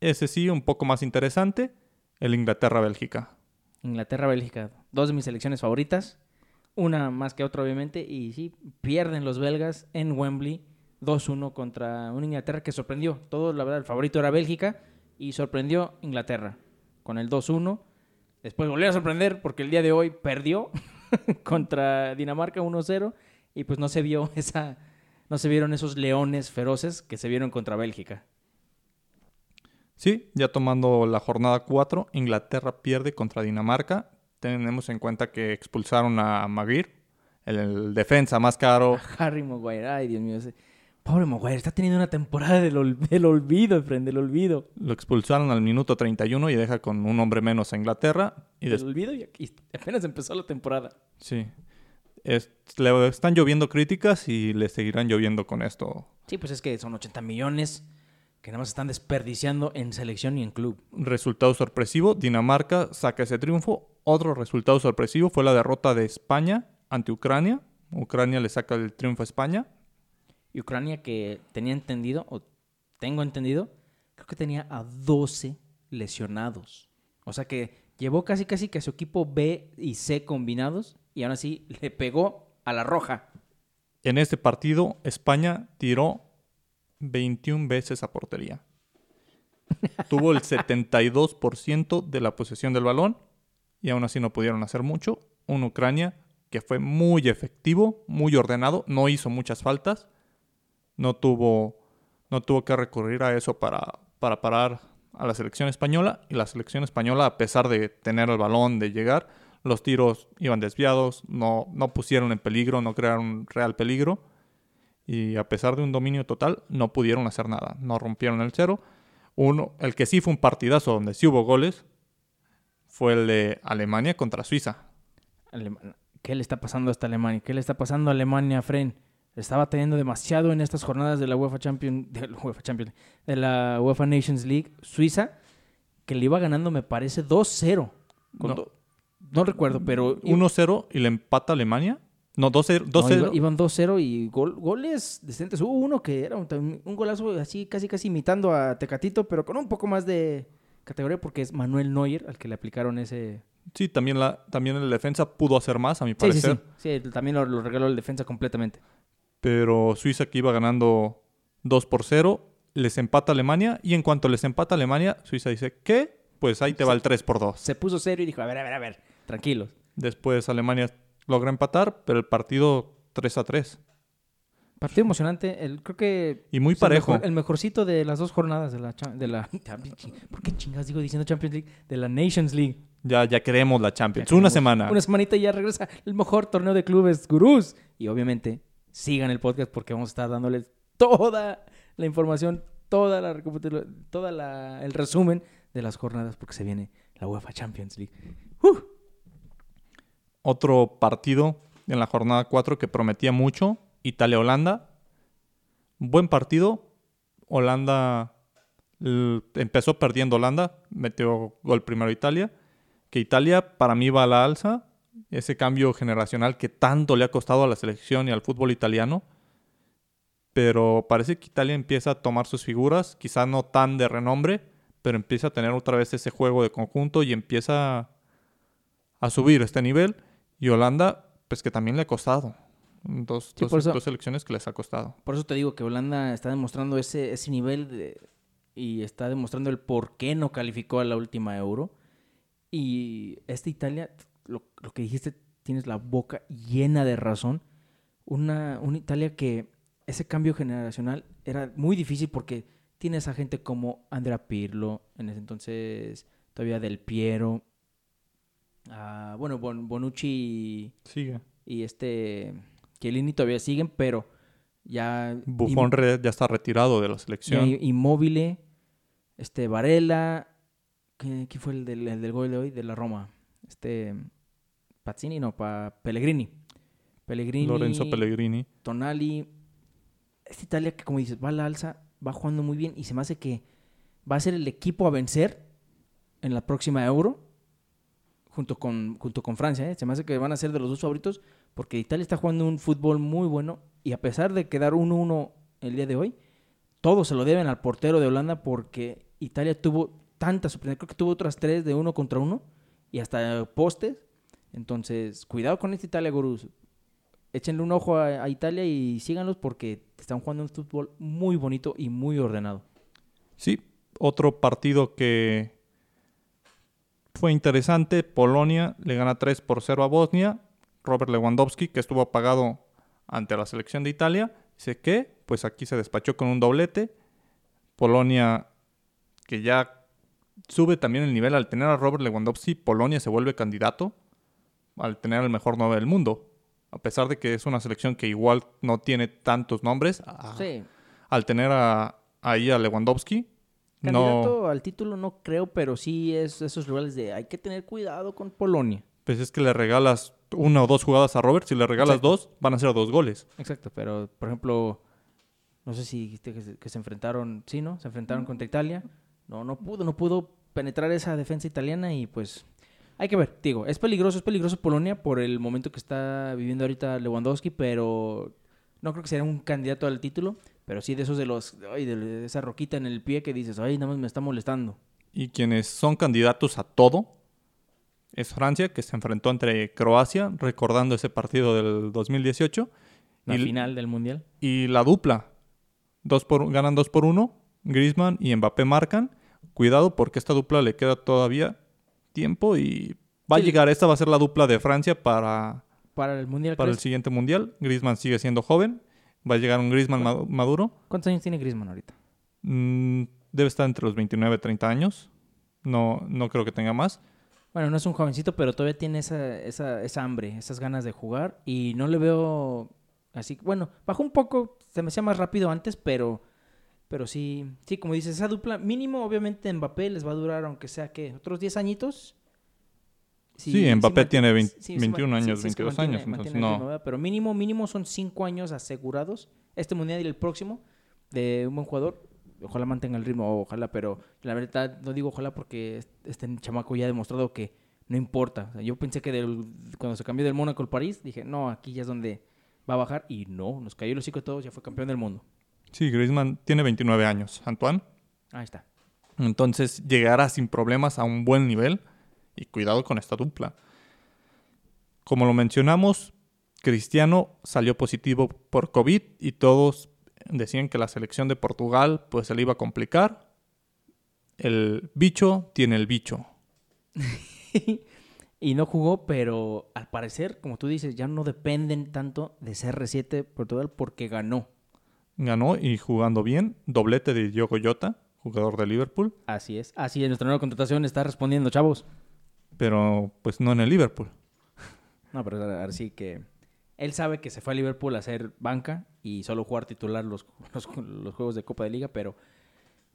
ese sí, un poco más interesante, el Inglaterra-Bélgica. Inglaterra-Bélgica, dos de mis selecciones favoritas, una más que otra obviamente, y sí, pierden los belgas en Wembley 2-1 contra una Inglaterra que sorprendió. Todo, la verdad, el favorito era Bélgica y sorprendió Inglaterra con el 2-1. Después volvió a sorprender porque el día de hoy perdió [LAUGHS] contra Dinamarca 1-0 y pues no se vio [LAUGHS] esa no se vieron esos leones feroces que se vieron contra Bélgica. Sí, ya tomando la jornada 4, Inglaterra pierde contra Dinamarca. Tenemos en cuenta que expulsaron a Maguire, el, defensa más caro. [LAUGHS] Harry Maguire, ay Dios mío. Pobre Maguire, está teniendo una temporada del, olvido, friend, del olvido. Lo expulsaron al minuto 31 y deja con un hombre menos a Inglaterra. Y del olvido y, apenas empezó la temporada. Sí. le están lloviendo críticas y le seguirán lloviendo con esto. Sí, pues es que son 80 millones que nada más están desperdiciando en selección y en club. Resultado sorpresivo, Dinamarca saca ese triunfo. Otro resultado sorpresivo fue la derrota de España ante Ucrania. Ucrania le saca el triunfo a España. Y Ucrania que tenía entendido, o tengo entendido, creo que tenía a 12 lesionados. O sea que llevó casi casi que a su equipo B y C combinados y aún así le pegó a la roja. En este partido España tiró 21 veces a portería. Tuvo el 72% de la posesión del balón y aún así no pudieron hacer mucho. Un Ucrania que fue muy efectivo, muy ordenado, no hizo muchas faltas no tuvo, no tuvo que recurrir a eso para, para parar a la selección española. Y la selección española, a pesar de tener el balón, de llegar, los tiros iban desviados, no, no pusieron en peligro, no crearon real peligro. Y a pesar de un dominio total, no pudieron hacer nada. No rompieron el cero. Uno, el que sí fue un partidazo donde sí hubo goles fue el de Alemania contra Suiza. ¿Qué le está pasando a esta Alemania? ¿Qué le está pasando a Alemania, Fren? estaba teniendo demasiado en estas jornadas de la UEFA Champions, de la UEFA Champions, de la UEFA Nations League, Suiza, que le iba ganando, me parece, 2-0. No. recuerdo, pero... 1-0 y le empata Alemania. No, 2-0. iban 2-0 y goles decentes. Hubo uno que era un, golazo así, casi casi imitando a Tecatito, pero con un poco más de categoría porque es Manuel Neuer al que le aplicaron ese... Sí, también, la, también el defensa pudo hacer más, a mi parecer. Sí, sí, sí. también lo regaló el defensa completamente pero Suiza que iba ganando 2 por 0, les empata Alemania y en cuanto les empata Alemania, Suiza dice, ¿qué? Pues ahí te va el 3 por 2. Se puso serio y dijo, a ver, a ver, a ver, tranquilos. Después Alemania logra empatar, pero el partido 3 a 3. Partido emocionante, el, creo que... Y muy parejo. El, mejorcito de las dos jornadas de la, de la... [LAUGHS] ¿Por qué chingas digo diciendo Champions League? De la Nations League. Ya, ya queremos la Champions. Una semana. Una semanita y ya regresa el mejor torneo de clubes, gurús. Y obviamente sigan el podcast porque vamos a estar dándoles toda la información, toda la toda la, el resumen de las jornadas porque se viene la UEFA Champions League. Otro partido en la jornada 4 que prometía mucho, Italia-Holanda. Buen partido. Holanda empezó perdiendo Holanda, metió gol primero Italia. Que Italia para mí va a la alza ese cambio generacional que tanto le ha costado a la selección y al fútbol italiano. Pero parece que Italia empieza a tomar sus figuras, quizá no tan de renombre, pero empieza a tener otra vez ese juego de conjunto y empieza a subir este nivel. Y Holanda, pues que también le ha costado. Dos, dos, selecciones que les ha costado. Por eso te digo que Holanda está demostrando ese, ese nivel y está demostrando el por qué no calificó a la última Euro. Y esta Italia lo, que dijiste, tienes la boca llena de razón. Una, una Italia que ese cambio generacional era muy difícil porque tienes a gente como Andrea Pirlo, en ese entonces todavía Del Piero, bueno, Bonucci Sigue. y este Chiellini todavía siguen, pero ya... Buffon ya está retirado de la selección. Inmóvil, este Varela, ¿qué, fue el del, el del gol de hoy? De la Roma. Este... Pazzini, no, para Pellegrini. Pellegrini. Lorenzo Pellegrini. Tonali. Esta Italia que, como dices, va a la alza va jugando muy bien y se me hace que va a ser el equipo a vencer en la próxima Euro junto con, junto con Francia. ¿eh? Se me hace que van a ser de los dos favoritos porque Italia está jugando un fútbol muy bueno y a pesar de quedar 1-1 el día de hoy, todos se lo deben al portero de Holanda porque Italia tuvo tantas creo que tuvo otras tres de uno contra uno y hasta postes. Entonces, cuidado con esta Italia, gurús. Échenle un ojo a, a Italia y síganlos porque están jugando un fútbol muy bonito y muy ordenado. Sí, otro partido que fue interesante. Polonia le gana 3 por 0 a Bosnia. Robert Lewandowski, que estuvo apagado ante la selección de Italia, dice que, pues aquí se despachó con un doblete. Polonia, que ya sube también el nivel al tener a Robert Lewandowski, Polonia se vuelve candidato al tener el mejor 9 del mundo. A pesar de que es una selección que igual no tiene tantos nombres, a- Sí. al tener a, ahí a Lewandowski, Candidato no, al título no creo, pero sí es esos rivales de hay que tener cuidado con Polonia. pues es que le regalas una o dos jugadas a Robert, si le regalas Exacto. dos, van a ser dos goles. Exacto, pero por ejemplo, no sé si dijiste que se, que se enfrentaron, sí, ¿no? Se enfrentaron contra Italia. No, no pudo, no pudo penetrar esa defensa italiana y pues hay que ver, digo, es peligroso, es peligroso Polonia por el momento que está viviendo ahorita Lewandowski, pero no creo que sea un candidato al título, pero sí de esos de los, ay, de esa roquita en el pie que dices, ay, nada más me está molestando. Y quienes son candidatos a todo es Francia, que se enfrentó entre Croacia, recordando ese partido del 2018. La Y- final del Mundial. Y la dupla, dos por, ganan 2 por 1, Griezmann y Mbappé marcan. Cuidado porque esta dupla le queda todavía tiempo y va Sí. a llegar, esta va a ser la dupla de Francia para, Para el Mundial, para el ¿crees? siguiente mundial. Griezmann sigue siendo joven, va a llegar un Griezmann ma- maduro. ¿Cuántos años tiene Griezmann ahorita? Mm, debe estar entre los 29 y 30 años. No, no creo que tenga más. Bueno, no es un jovencito, pero todavía tiene esa, esa, esa hambre, esas ganas de jugar. Y no le veo así. Bueno, bajó un poco, se me hacía más rápido antes, pero, pero sí, sí, como dices, esa dupla, mínimo, obviamente, Mbappé les va a durar, aunque sea que otros 10 añitos. Sí, Mbappé tiene 20 sí, sí, 21 man- sí, años, sí, es que 22 mantiene- años, entonces no. Pero mínimo, mínimo son 5 años asegurados, este mundial y el próximo, de un buen jugador. Ojalá mantenga el ritmo, ojalá, pero la verdad no digo ojalá porque est- este chamaco ya ha demostrado que no importa. O sea, yo pensé que del- cuando se cambió del Mónaco al París, dije, no, aquí ya es donde va a bajar. Y no, nos cayó el hocico todos, ya fue campeón del mundo. Sí, Griezmann tiene 29 años. Antoine. Ahí está. Entonces llegará sin problemas a un buen nivel. Y cuidado con esta dupla. Como lo mencionamos, Cristiano salió positivo por COVID y todos decían que la selección de Portugal pues se le iba a complicar. El bicho tiene el bicho. [LAUGHS] y no jugó, pero al parecer, como tú dices, ya no dependen tanto de CR7 Portugal porque ganó. Ganó y jugando bien. Doblete de Diogo Jota, jugador de Liverpool. Así es. Así es, nuestra nueva contratación está respondiendo, chavos. Pero pues no en el Liverpool. No, pero ahora sí que él sabe que se fue a Liverpool a hacer banca y solo jugar titular [LAUGHS] los, los, juegos de Copa de Liga, pero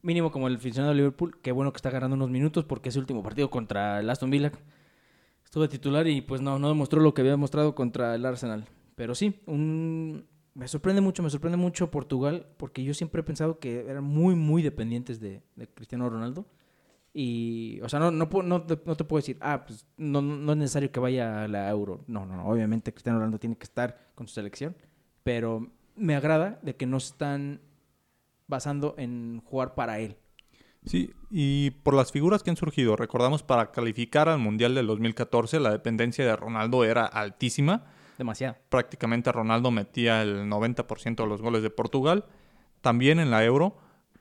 mínimo como el aficionado de Liverpool, qué bueno que está ganando unos minutos porque ese último partido contra el Aston Villa estuvo de titular y pues no, no demostró lo que había demostrado contra el Arsenal. Pero sí, un... me sorprende mucho, me sorprende mucho Portugal porque yo siempre he pensado que eran muy, muy dependientes de, de Cristiano Ronaldo. Y, o sea, no, no, no, no te puedo decir, ah, pues no, no no es necesario que vaya a la Euro. No, no, no. Obviamente Cristiano Ronaldo tiene que estar con su selección. Pero me agrada de que no se están basando en jugar para él. Sí, y por las figuras que han surgido, recordamos para calificar al Mundial del 2014 la dependencia de Ronaldo era altísima. Demasiado. Prácticamente Ronaldo metía el 90% de los goles de Portugal. También en la Euro,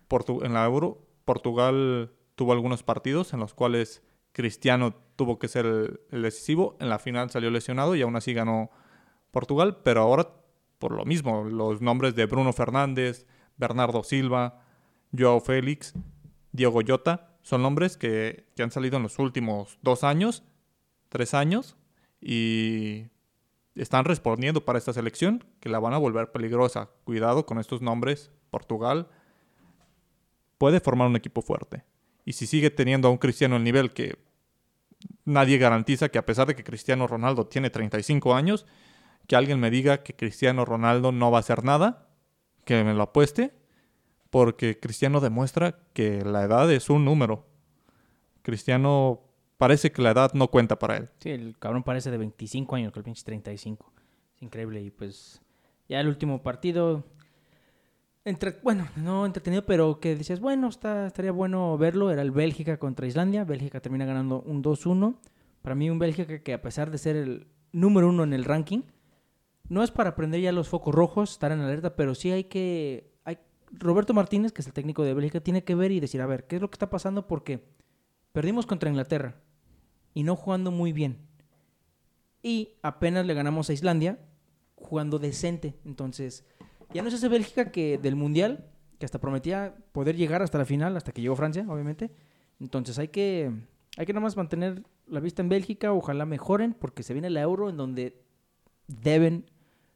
Portu- en la Euro Portugal tuvo algunos partidos en los cuales Cristiano tuvo que ser el, decisivo. En la final salió lesionado y aún así ganó Portugal, pero ahora por lo mismo, los nombres de Bruno Fernández, Bernardo Silva, Joao Félix, Diego Jota, son nombres que, que han salido en los últimos dos años, tres años, y están respondiendo para esta selección, que la van a volver peligrosa. Cuidado con estos nombres. Portugal puede formar un equipo fuerte. Y si sigue teniendo a un Cristiano el nivel que nadie garantiza que a pesar de que Cristiano Ronaldo tiene 35 años, que alguien me diga que Cristiano Ronaldo no va a hacer nada, que me lo apueste, porque Cristiano demuestra que la edad es un número. Cristiano parece que la edad no cuenta para él. Sí, el cabrón parece de 25 años, que el pinche 35. Es increíble. Y pues ya el último partido, entre, bueno, no entretenido, pero que dices, bueno, está, estaría bueno verlo. Era el Bélgica contra Islandia. Bélgica termina ganando un 2-1. Para mí un Bélgica que a pesar de ser el número uno en el ranking, no es para prender ya los focos rojos, estar en alerta, pero sí hay que... Hay, Roberto Martínez, que es el técnico de Bélgica, tiene que ver y decir, a ver, ¿qué es lo que está pasando? Porque perdimos contra Inglaterra y no jugando muy bien. Y apenas le ganamos a Islandia jugando decente. Entonces, ya no es esa Bélgica que del Mundial, que hasta prometía poder llegar hasta la final, hasta que llegó Francia, obviamente. Entonces hay que, hay que mantener la vista en Bélgica, ojalá mejoren, porque se viene la Euro en donde deben,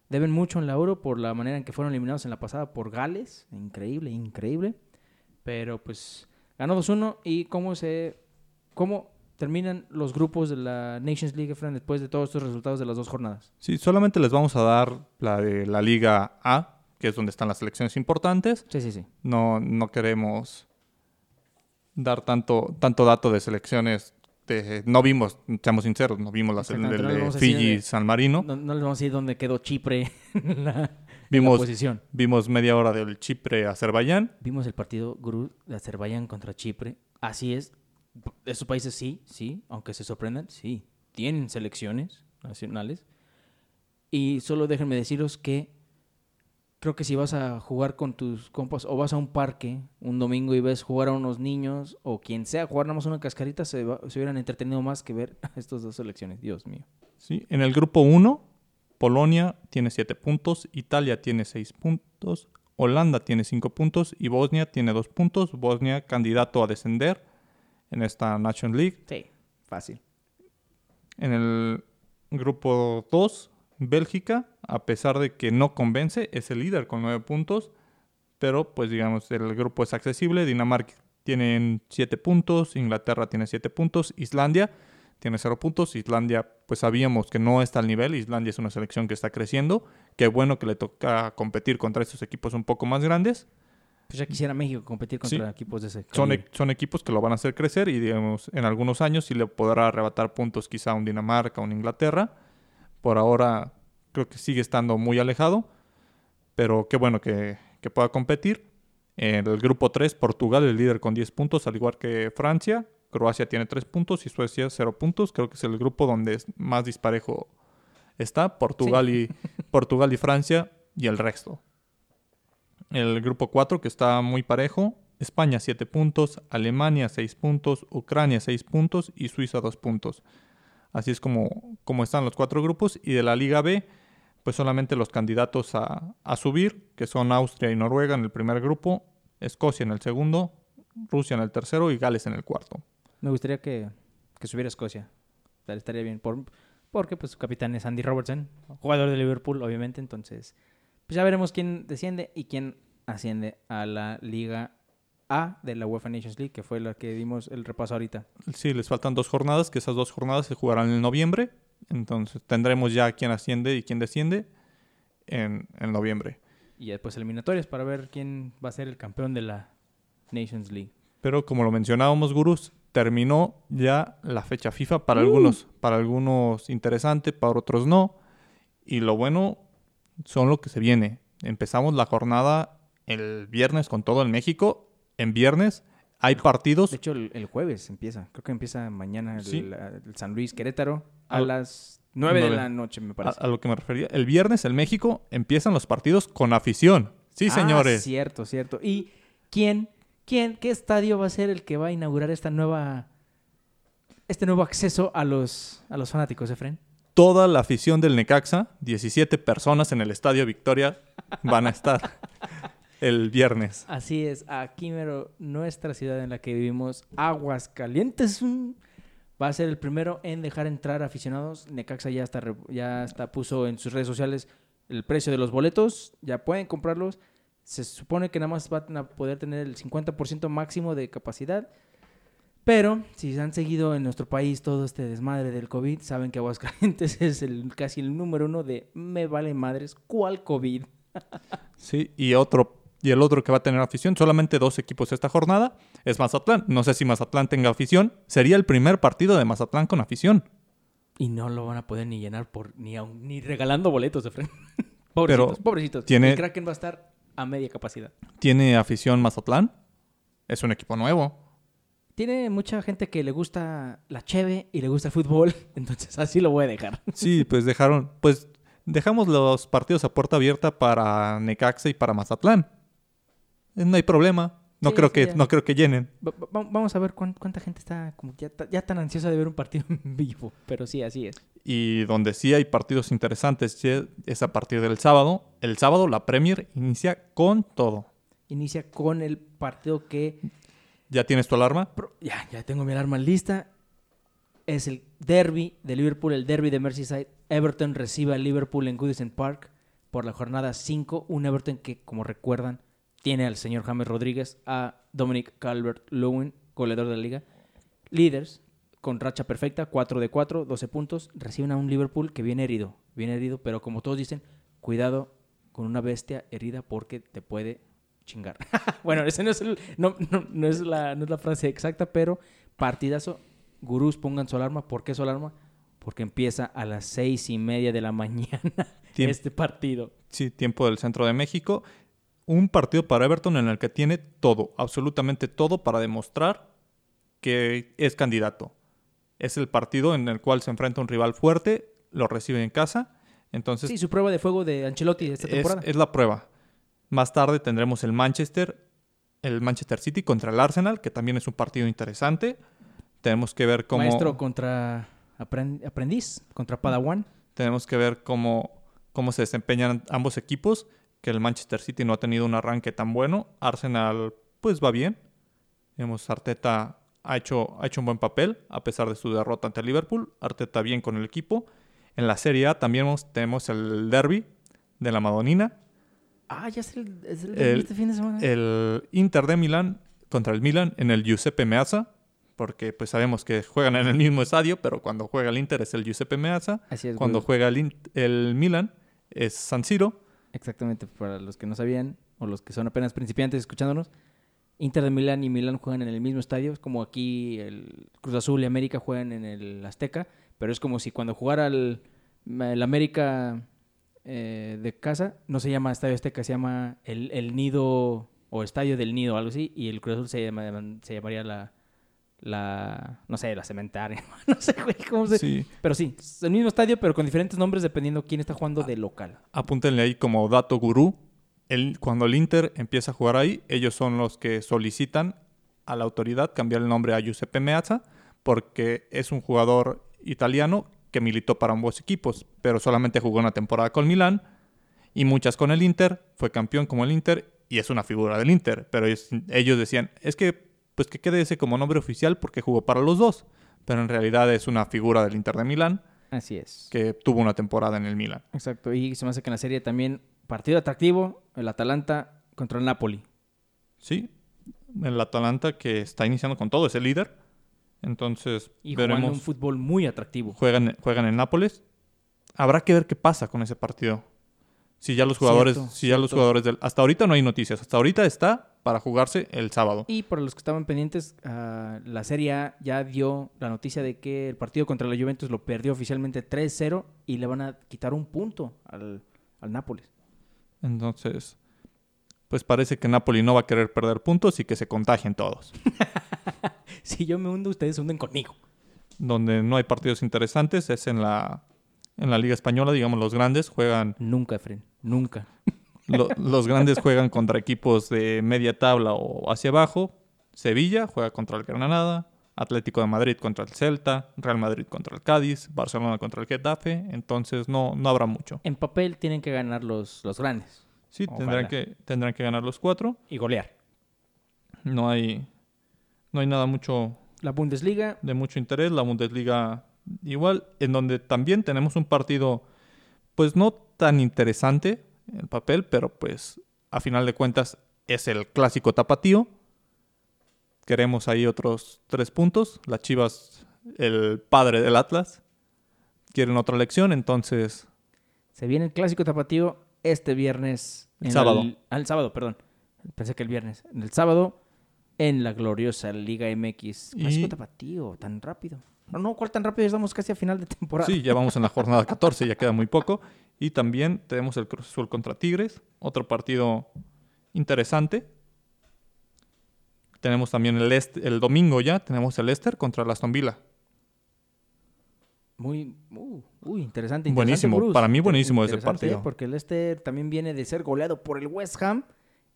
deben mucho en la Euro por la manera en que fueron eliminados en la pasada por Gales. Increíble, increíble. Pero pues ganó 2-1 y cómo se... cómo terminan los grupos de la Nations League, Efraín, después de todos estos resultados de las dos jornadas. Sí, solamente les vamos a dar la de la Liga A, que es donde están las selecciones importantes. Sí, sí, sí. No, no queremos dar tanto, tanto dato de selecciones. De, no vimos, seamos sinceros, no vimos la Exactamente, del no de Fiji, de- San Marino. No, no les vamos a decir dónde quedó Chipre [LAUGHS] en la, en la Vimos, posición. vimos media hora del Chipre-Azerbaiyán. Vimos el partido Gru de Azerbaiyán contra Chipre. Así es. Esos países sí, sí, aunque se sorprendan, sí. Tienen selecciones nacionales. Y solo déjenme deciros que creo que si vas a jugar con tus compas o vas a un parque un domingo y ves jugar a unos niños o quien sea, jugar nada más una cascarita, se, va- se hubieran entretenido más que ver a [LAUGHS] estas dos selecciones. Dios mío. ¿sí? En el grupo 1, Polonia tiene 7 puntos, Italia tiene 6 puntos, Holanda tiene 5 puntos y Bosnia tiene 2 puntos. Bosnia candidato a descender en esta Nation League. Sí, fácil. En el grupo 2, Bélgica, a pesar de que no convence, es el líder con 9 puntos. Pero, pues digamos, el grupo es accesible. Dinamarca tiene 7 puntos, Inglaterra tiene 7 puntos, Islandia tiene 0 puntos. Islandia, pues sabíamos que no está al nivel. Islandia es una selección que está creciendo. Qué bueno que le toca competir contra estos equipos un poco más grandes. Pues ya quisiera México competir contra Sí. equipos de ese Son, e- son equipos que lo van a hacer crecer y digamos, en algunos años sí le podrá arrebatar puntos quizá a un Dinamarca, a un Inglaterra. Por ahora creo que sigue estando muy alejado, pero qué bueno que, que pueda competir. En el grupo 3, Portugal, el líder con 10 puntos, al igual que Francia. Croacia tiene 3 puntos y Suecia 0 puntos. Creo que es el grupo donde es más disparejo está. Portugal, y, [LAUGHS] Portugal y Francia y el resto. El grupo 4, que está muy parejo. España 7 puntos, Alemania 6 puntos, Ucrania 6 puntos y Suiza 2 puntos. Así es como, como están los cuatro grupos. Y de la Liga B, pues solamente los candidatos a, a subir, que son Austria y Noruega en el primer grupo, Escocia en el segundo, Rusia en el tercero y Gales en el cuarto. Me gustaría que, que subiera Escocia. Estaría bien. Por, porque pues su capitán es Andy Robertson, jugador de Liverpool, obviamente. Entonces, pues ya veremos quién desciende y quién asciende a la Liga A de la UEFA Nations League, que fue la que dimos el repaso ahorita. Sí, les faltan dos jornadas, que esas dos jornadas se jugarán en noviembre. Entonces tendremos ya quién asciende y quién desciende en, en noviembre. Y después eliminatorias para ver quién va a ser el campeón de la Nations League. Pero como lo mencionábamos, gurús, terminó ya la fecha FIFA para algunos, para algunos interesante, para otros no. Y lo bueno son lo que se viene. Empezamos la jornada el viernes con todo en México. En viernes hay partidos. De hecho, el, el jueves empieza. Creo que empieza mañana el, Sí. el San Luis Querétaro a las 9 de nueve. la noche, me A, parece. a lo que me refería. El viernes en México empiezan los partidos con afición. Sí, Ah, señores. cierto, cierto. ¿Y quién, quién, qué estadio va a ser el que va a inaugurar esta nueva, este nuevo acceso a los, a los fanáticos, Efren? Toda la afición del Necaxa, 17 personas en el Estadio Victoria, van a estar [LAUGHS] el viernes. Así es, aquí mero, nuestra ciudad en la que vivimos, Aguascalientes, va a ser el primero en dejar entrar aficionados. Necaxa ya está, ya está puso en sus redes sociales el precio de los boletos, ya pueden comprarlos. Se supone que nada más van a poder tener el 50% máximo de capacidad. Pero si han seguido en nuestro país todo este desmadre del COVID, saben que Aguascalientes [LAUGHS] es el, casi el número uno de me vale madres, ¿cuál COVID? Sí, y otro y el otro que va a tener afición, solamente dos equipos esta jornada, es Mazatlán. No sé si Mazatlán tenga afición. Sería el primer partido de Mazatlán con afición. Y no lo van a poder ni llenar por ni, aun- ni regalando boletos de frente. [LAUGHS] pobrecitos, Pero pobrecitos. tiene- El Kraken va a estar a media capacidad. ¿Tiene afición Mazatlán? Es un equipo nuevo. Tiene mucha gente que le gusta la cheve y le gusta el fútbol, [LAUGHS] entonces así lo voy a dejar. [LAUGHS] Sí, pues dejaron, pues dejamos los partidos a puerta abierta para Necaxa y para Mazatlán. Eh, No hay problema. No Sí, creo sí, que ya. no creo que llenen. Va- va- vamos a ver cuán- cuánta gente está como ya, ta- ya tan ansiosa de ver un partido [LAUGHS] en vivo, pero sí, así es. Y donde sí hay partidos interesantes es a partir del sábado. El sábado la Premier inicia con todo. Inicia con el partido que ¿Ya tienes tu alarma? Ya, ya tengo mi alarma lista. Es el derby de Liverpool, el derby de Merseyside. Everton recibe a Liverpool en Goodison Park por la jornada 5. Un Everton que, como recuerdan, tiene al señor James Rodríguez, a Dominic Calvert-Lewin, goleador de la liga. Líderes, con racha perfecta, 4 de 4, 12 puntos. Reciben a un Liverpool que viene herido, viene herido, pero como todos dicen, cuidado con una bestia herida porque te puede chingar. [LAUGHS] bueno, ese no es, el- no, no- no es la, no es la frase exacta, pero partidazo. Gurús, pongan su alarma. ¿Por qué su alarma? Porque empieza a las seis y media de la [LAUGHS] mañana Tiemp- este partido. Sí, tiempo del centro de México. Un partido para Everton en el que tiene todo, absolutamente todo para demostrar que es candidato. Es el partido en el cual se enfrenta un rival fuerte, lo recibe en casa. Entonces Sí, su prueba de fuego de Ancelotti de esta es, temporada. es la prueba. Más tarde tendremos el Manchester, el Manchester City contra el Arsenal, que también es un partido interesante. Tenemos que ver cómo Maestro contra apren- aprendiz, contra Padawan. tenemos que ver cómo, cómo se desempeñan ambos equipos, que el Manchester City no ha tenido un arranque tan bueno, Arsenal pues va bien. Vemos Arteta ha hecho, ha hecho un buen papel a pesar de su derrota ante el Liverpool, Arteta bien con el equipo. En la Serie A también tenemos el derby de la Madonina, Ah, ya es el, es el, El- este fin de semana. el Inter de Milán contra el Milan en el Giuseppe Meazza, porque pues sabemos que juegan en el mismo estadio, pero cuando juega el Inter es el Giuseppe Meazza, Así es. cuando juega el, el Milan es San Siro. Exactamente, para los que no sabían o los que son apenas principiantes escuchándonos, Inter de Milán y Milán juegan en el mismo estadio, es como aquí el Cruz Azul y América juegan en el Azteca, pero es como si cuando jugara el, el América eh, de casa, no se llama Estadio Azteca, se llama el, el Nido o Estadio del Nido, algo así, y el Cruz Azul se, llama- se llamaría la, la, no sé, la cementaria, [LAUGHS] no sé, güey, cómo se... Sí, Pero sí, es el mismo estadio, pero con diferentes nombres dependiendo quién está jugando de local. apúntenle ahí como dato gurú. El, cuando el Inter empieza a jugar ahí, ellos son los que solicitan a la autoridad cambiar el nombre a Giuseppe Meazza porque es un jugador italiano que militó para ambos equipos, pero solamente jugó una temporada con Milán y muchas con el Inter, fue campeón como el Inter y es una figura del Inter, pero ellos decían, es que pues que quede ese como nombre oficial porque jugó para los dos, pero en realidad es una figura del Inter de Milán Así es. que tuvo una temporada en el Milán. Exacto, y se me hace que en la serie también partido atractivo, el Atalanta contra el Napoli. Sí, el Atalanta que está iniciando con todo, es el líder. Entonces, Y jugando un veremos. fútbol muy atractivo. Juegan, juegan en Nápoles. Habrá que ver qué pasa con ese partido. Si ya los jugadores, Cierto, si ya los jugadores del. Hasta ahorita no hay noticias. Hasta ahorita está para jugarse el sábado. Y para los que estaban pendientes, ah, la Serie A ya dio la noticia de que el partido contra la Juventus lo perdió oficialmente 3-0 y le van a quitar un punto al, al Nápoles. Entonces, pues parece que Napoli no va a querer perder puntos y que se contagien todos. [LAUGHS] Si yo me hundo, ustedes se hunden conmigo. Donde no hay partidos interesantes es en la, en la Liga Española, digamos, los grandes juegan Nunca, Efren, nunca. Lo- los grandes juegan contra equipos de media tabla o hacia abajo. Sevilla juega contra el Granada, Atlético de Madrid contra el Celta, Real Madrid contra el Cádiz, Barcelona contra el Getafe. Entonces no, no habrá mucho. En papel tienen que ganar los, los grandes Sí, Ojalá. tendrán que, tendrán que ganar los cuatro. y golear. No hay, no hay nada mucho La Bundesliga, de mucho interés. La Bundesliga igual, en donde también tenemos un partido, pues no tan interesante en papel, pero pues a final de cuentas es el clásico tapatío. Queremos ahí otros tres puntos. Las Chivas, el padre del Atlas, quieren otra lección, entonces se viene el clásico tapatío este viernes. El sábado. El sábado, perdón. Pensé que el viernes. El sábado, en la gloriosa Liga MX. Y- Clásico tapatío, tan rápido. No, no, ¿cuál tan rápido? Ya Estamos casi a final de temporada. Sí, ya vamos en la jornada 14, ya queda muy poco. Y también tenemos el Cruz Azul contra Tigres, otro partido interesante. Tenemos también el, Est- el domingo ya, tenemos el Leicester contra el Aston Villa. Muy, uh, uy, interesante. interesante, Buenísimo, Bruce. para mí buenísimo ese partido. ¿eh? Porque el Leicester también viene de ser goleado por el West Ham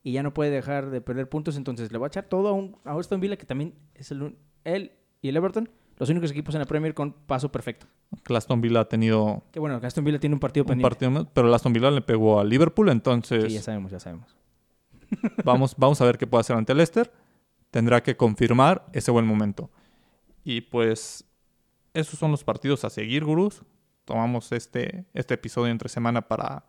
y ya no puede dejar de perder puntos, entonces le va a echar todo a, un, a Aston Villa, que también es el, él y el Everton, los únicos equipos en la Premier con paso perfecto. Que Aston Villa ha tenido Que bueno, Aston Villa tiene un partido un pendiente. partido pero Aston Villa le pegó a Liverpool, entonces Sí, ya sabemos, ya sabemos. [LAUGHS] vamos, vamos a ver qué puede hacer ante el Leicester. Tendrá que confirmar ese buen momento. Y pues esos son los partidos a seguir, gurús. Tomamos este, este episodio entre semana para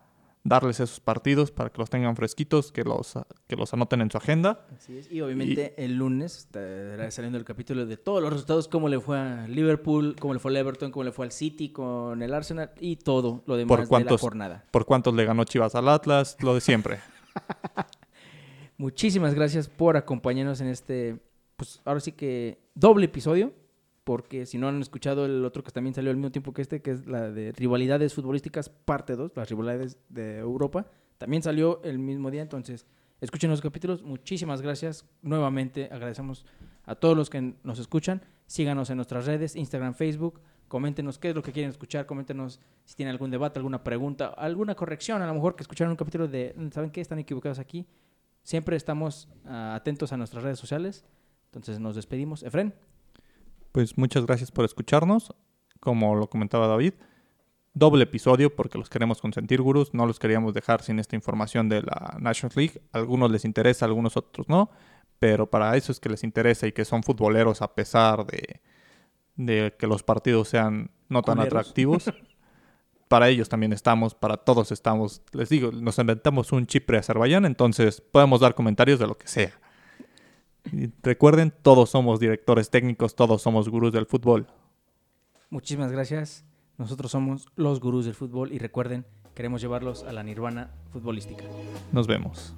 darles esos partidos, para que los tengan fresquitos, que los, que los anoten en su agenda. Así es. Y obviamente el lunes estará saliendo el capítulo de todos los resultados, cómo le fue a Liverpool, cómo le fue al Everton, cómo le fue al City con el Arsenal y todo lo demás Por de la cuántos- jornada. Por cuántos le ganó Chivas al Atlas, lo de siempre. [LAUGHS] Muchísimas gracias por acompañarnos en este, pues ahora sí que doble episodio, porque si no han escuchado el otro que también salió al mismo tiempo que este, que es la de rivalidades futbolísticas parte 2, las rivalidades de Europa, también salió el mismo día, entonces escuchen los capítulos. Muchísimas gracias. Nuevamente agradecemos a todos los que nos escuchan. Síganos en nuestras redes, Instagram, Facebook. Coméntenos qué es lo que quieren escuchar. Coméntenos si tienen algún debate, alguna pregunta, alguna corrección. A lo mejor que escucharon un capítulo de, ¿saben qué? Están equivocados aquí. Siempre estamos ah, atentos a nuestras redes sociales. Entonces nos despedimos. Efren, Pues muchas gracias por escucharnos. Como lo comentaba David, doble episodio porque los queremos consentir, gurús. No los queríamos dejar sin esta información de la National League. A algunos les interesa, a algunos otros no. Pero para eso es que les interesa y que son futboleros a pesar de, de que los partidos sean no tan Culeros. atractivos. [LAUGHS] para ellos también estamos, para todos estamos. Les digo, nos inventamos un Chipre Azerbaiyán, entonces podemos dar comentarios de lo que sea. Y recuerden, todos somos directores técnicos, todos somos gurús del fútbol. muchísimas gracias. Nosotros somos los gurús del fútbol y recuerden, queremos llevarlos a la nirvana futbolística. Nos vemos.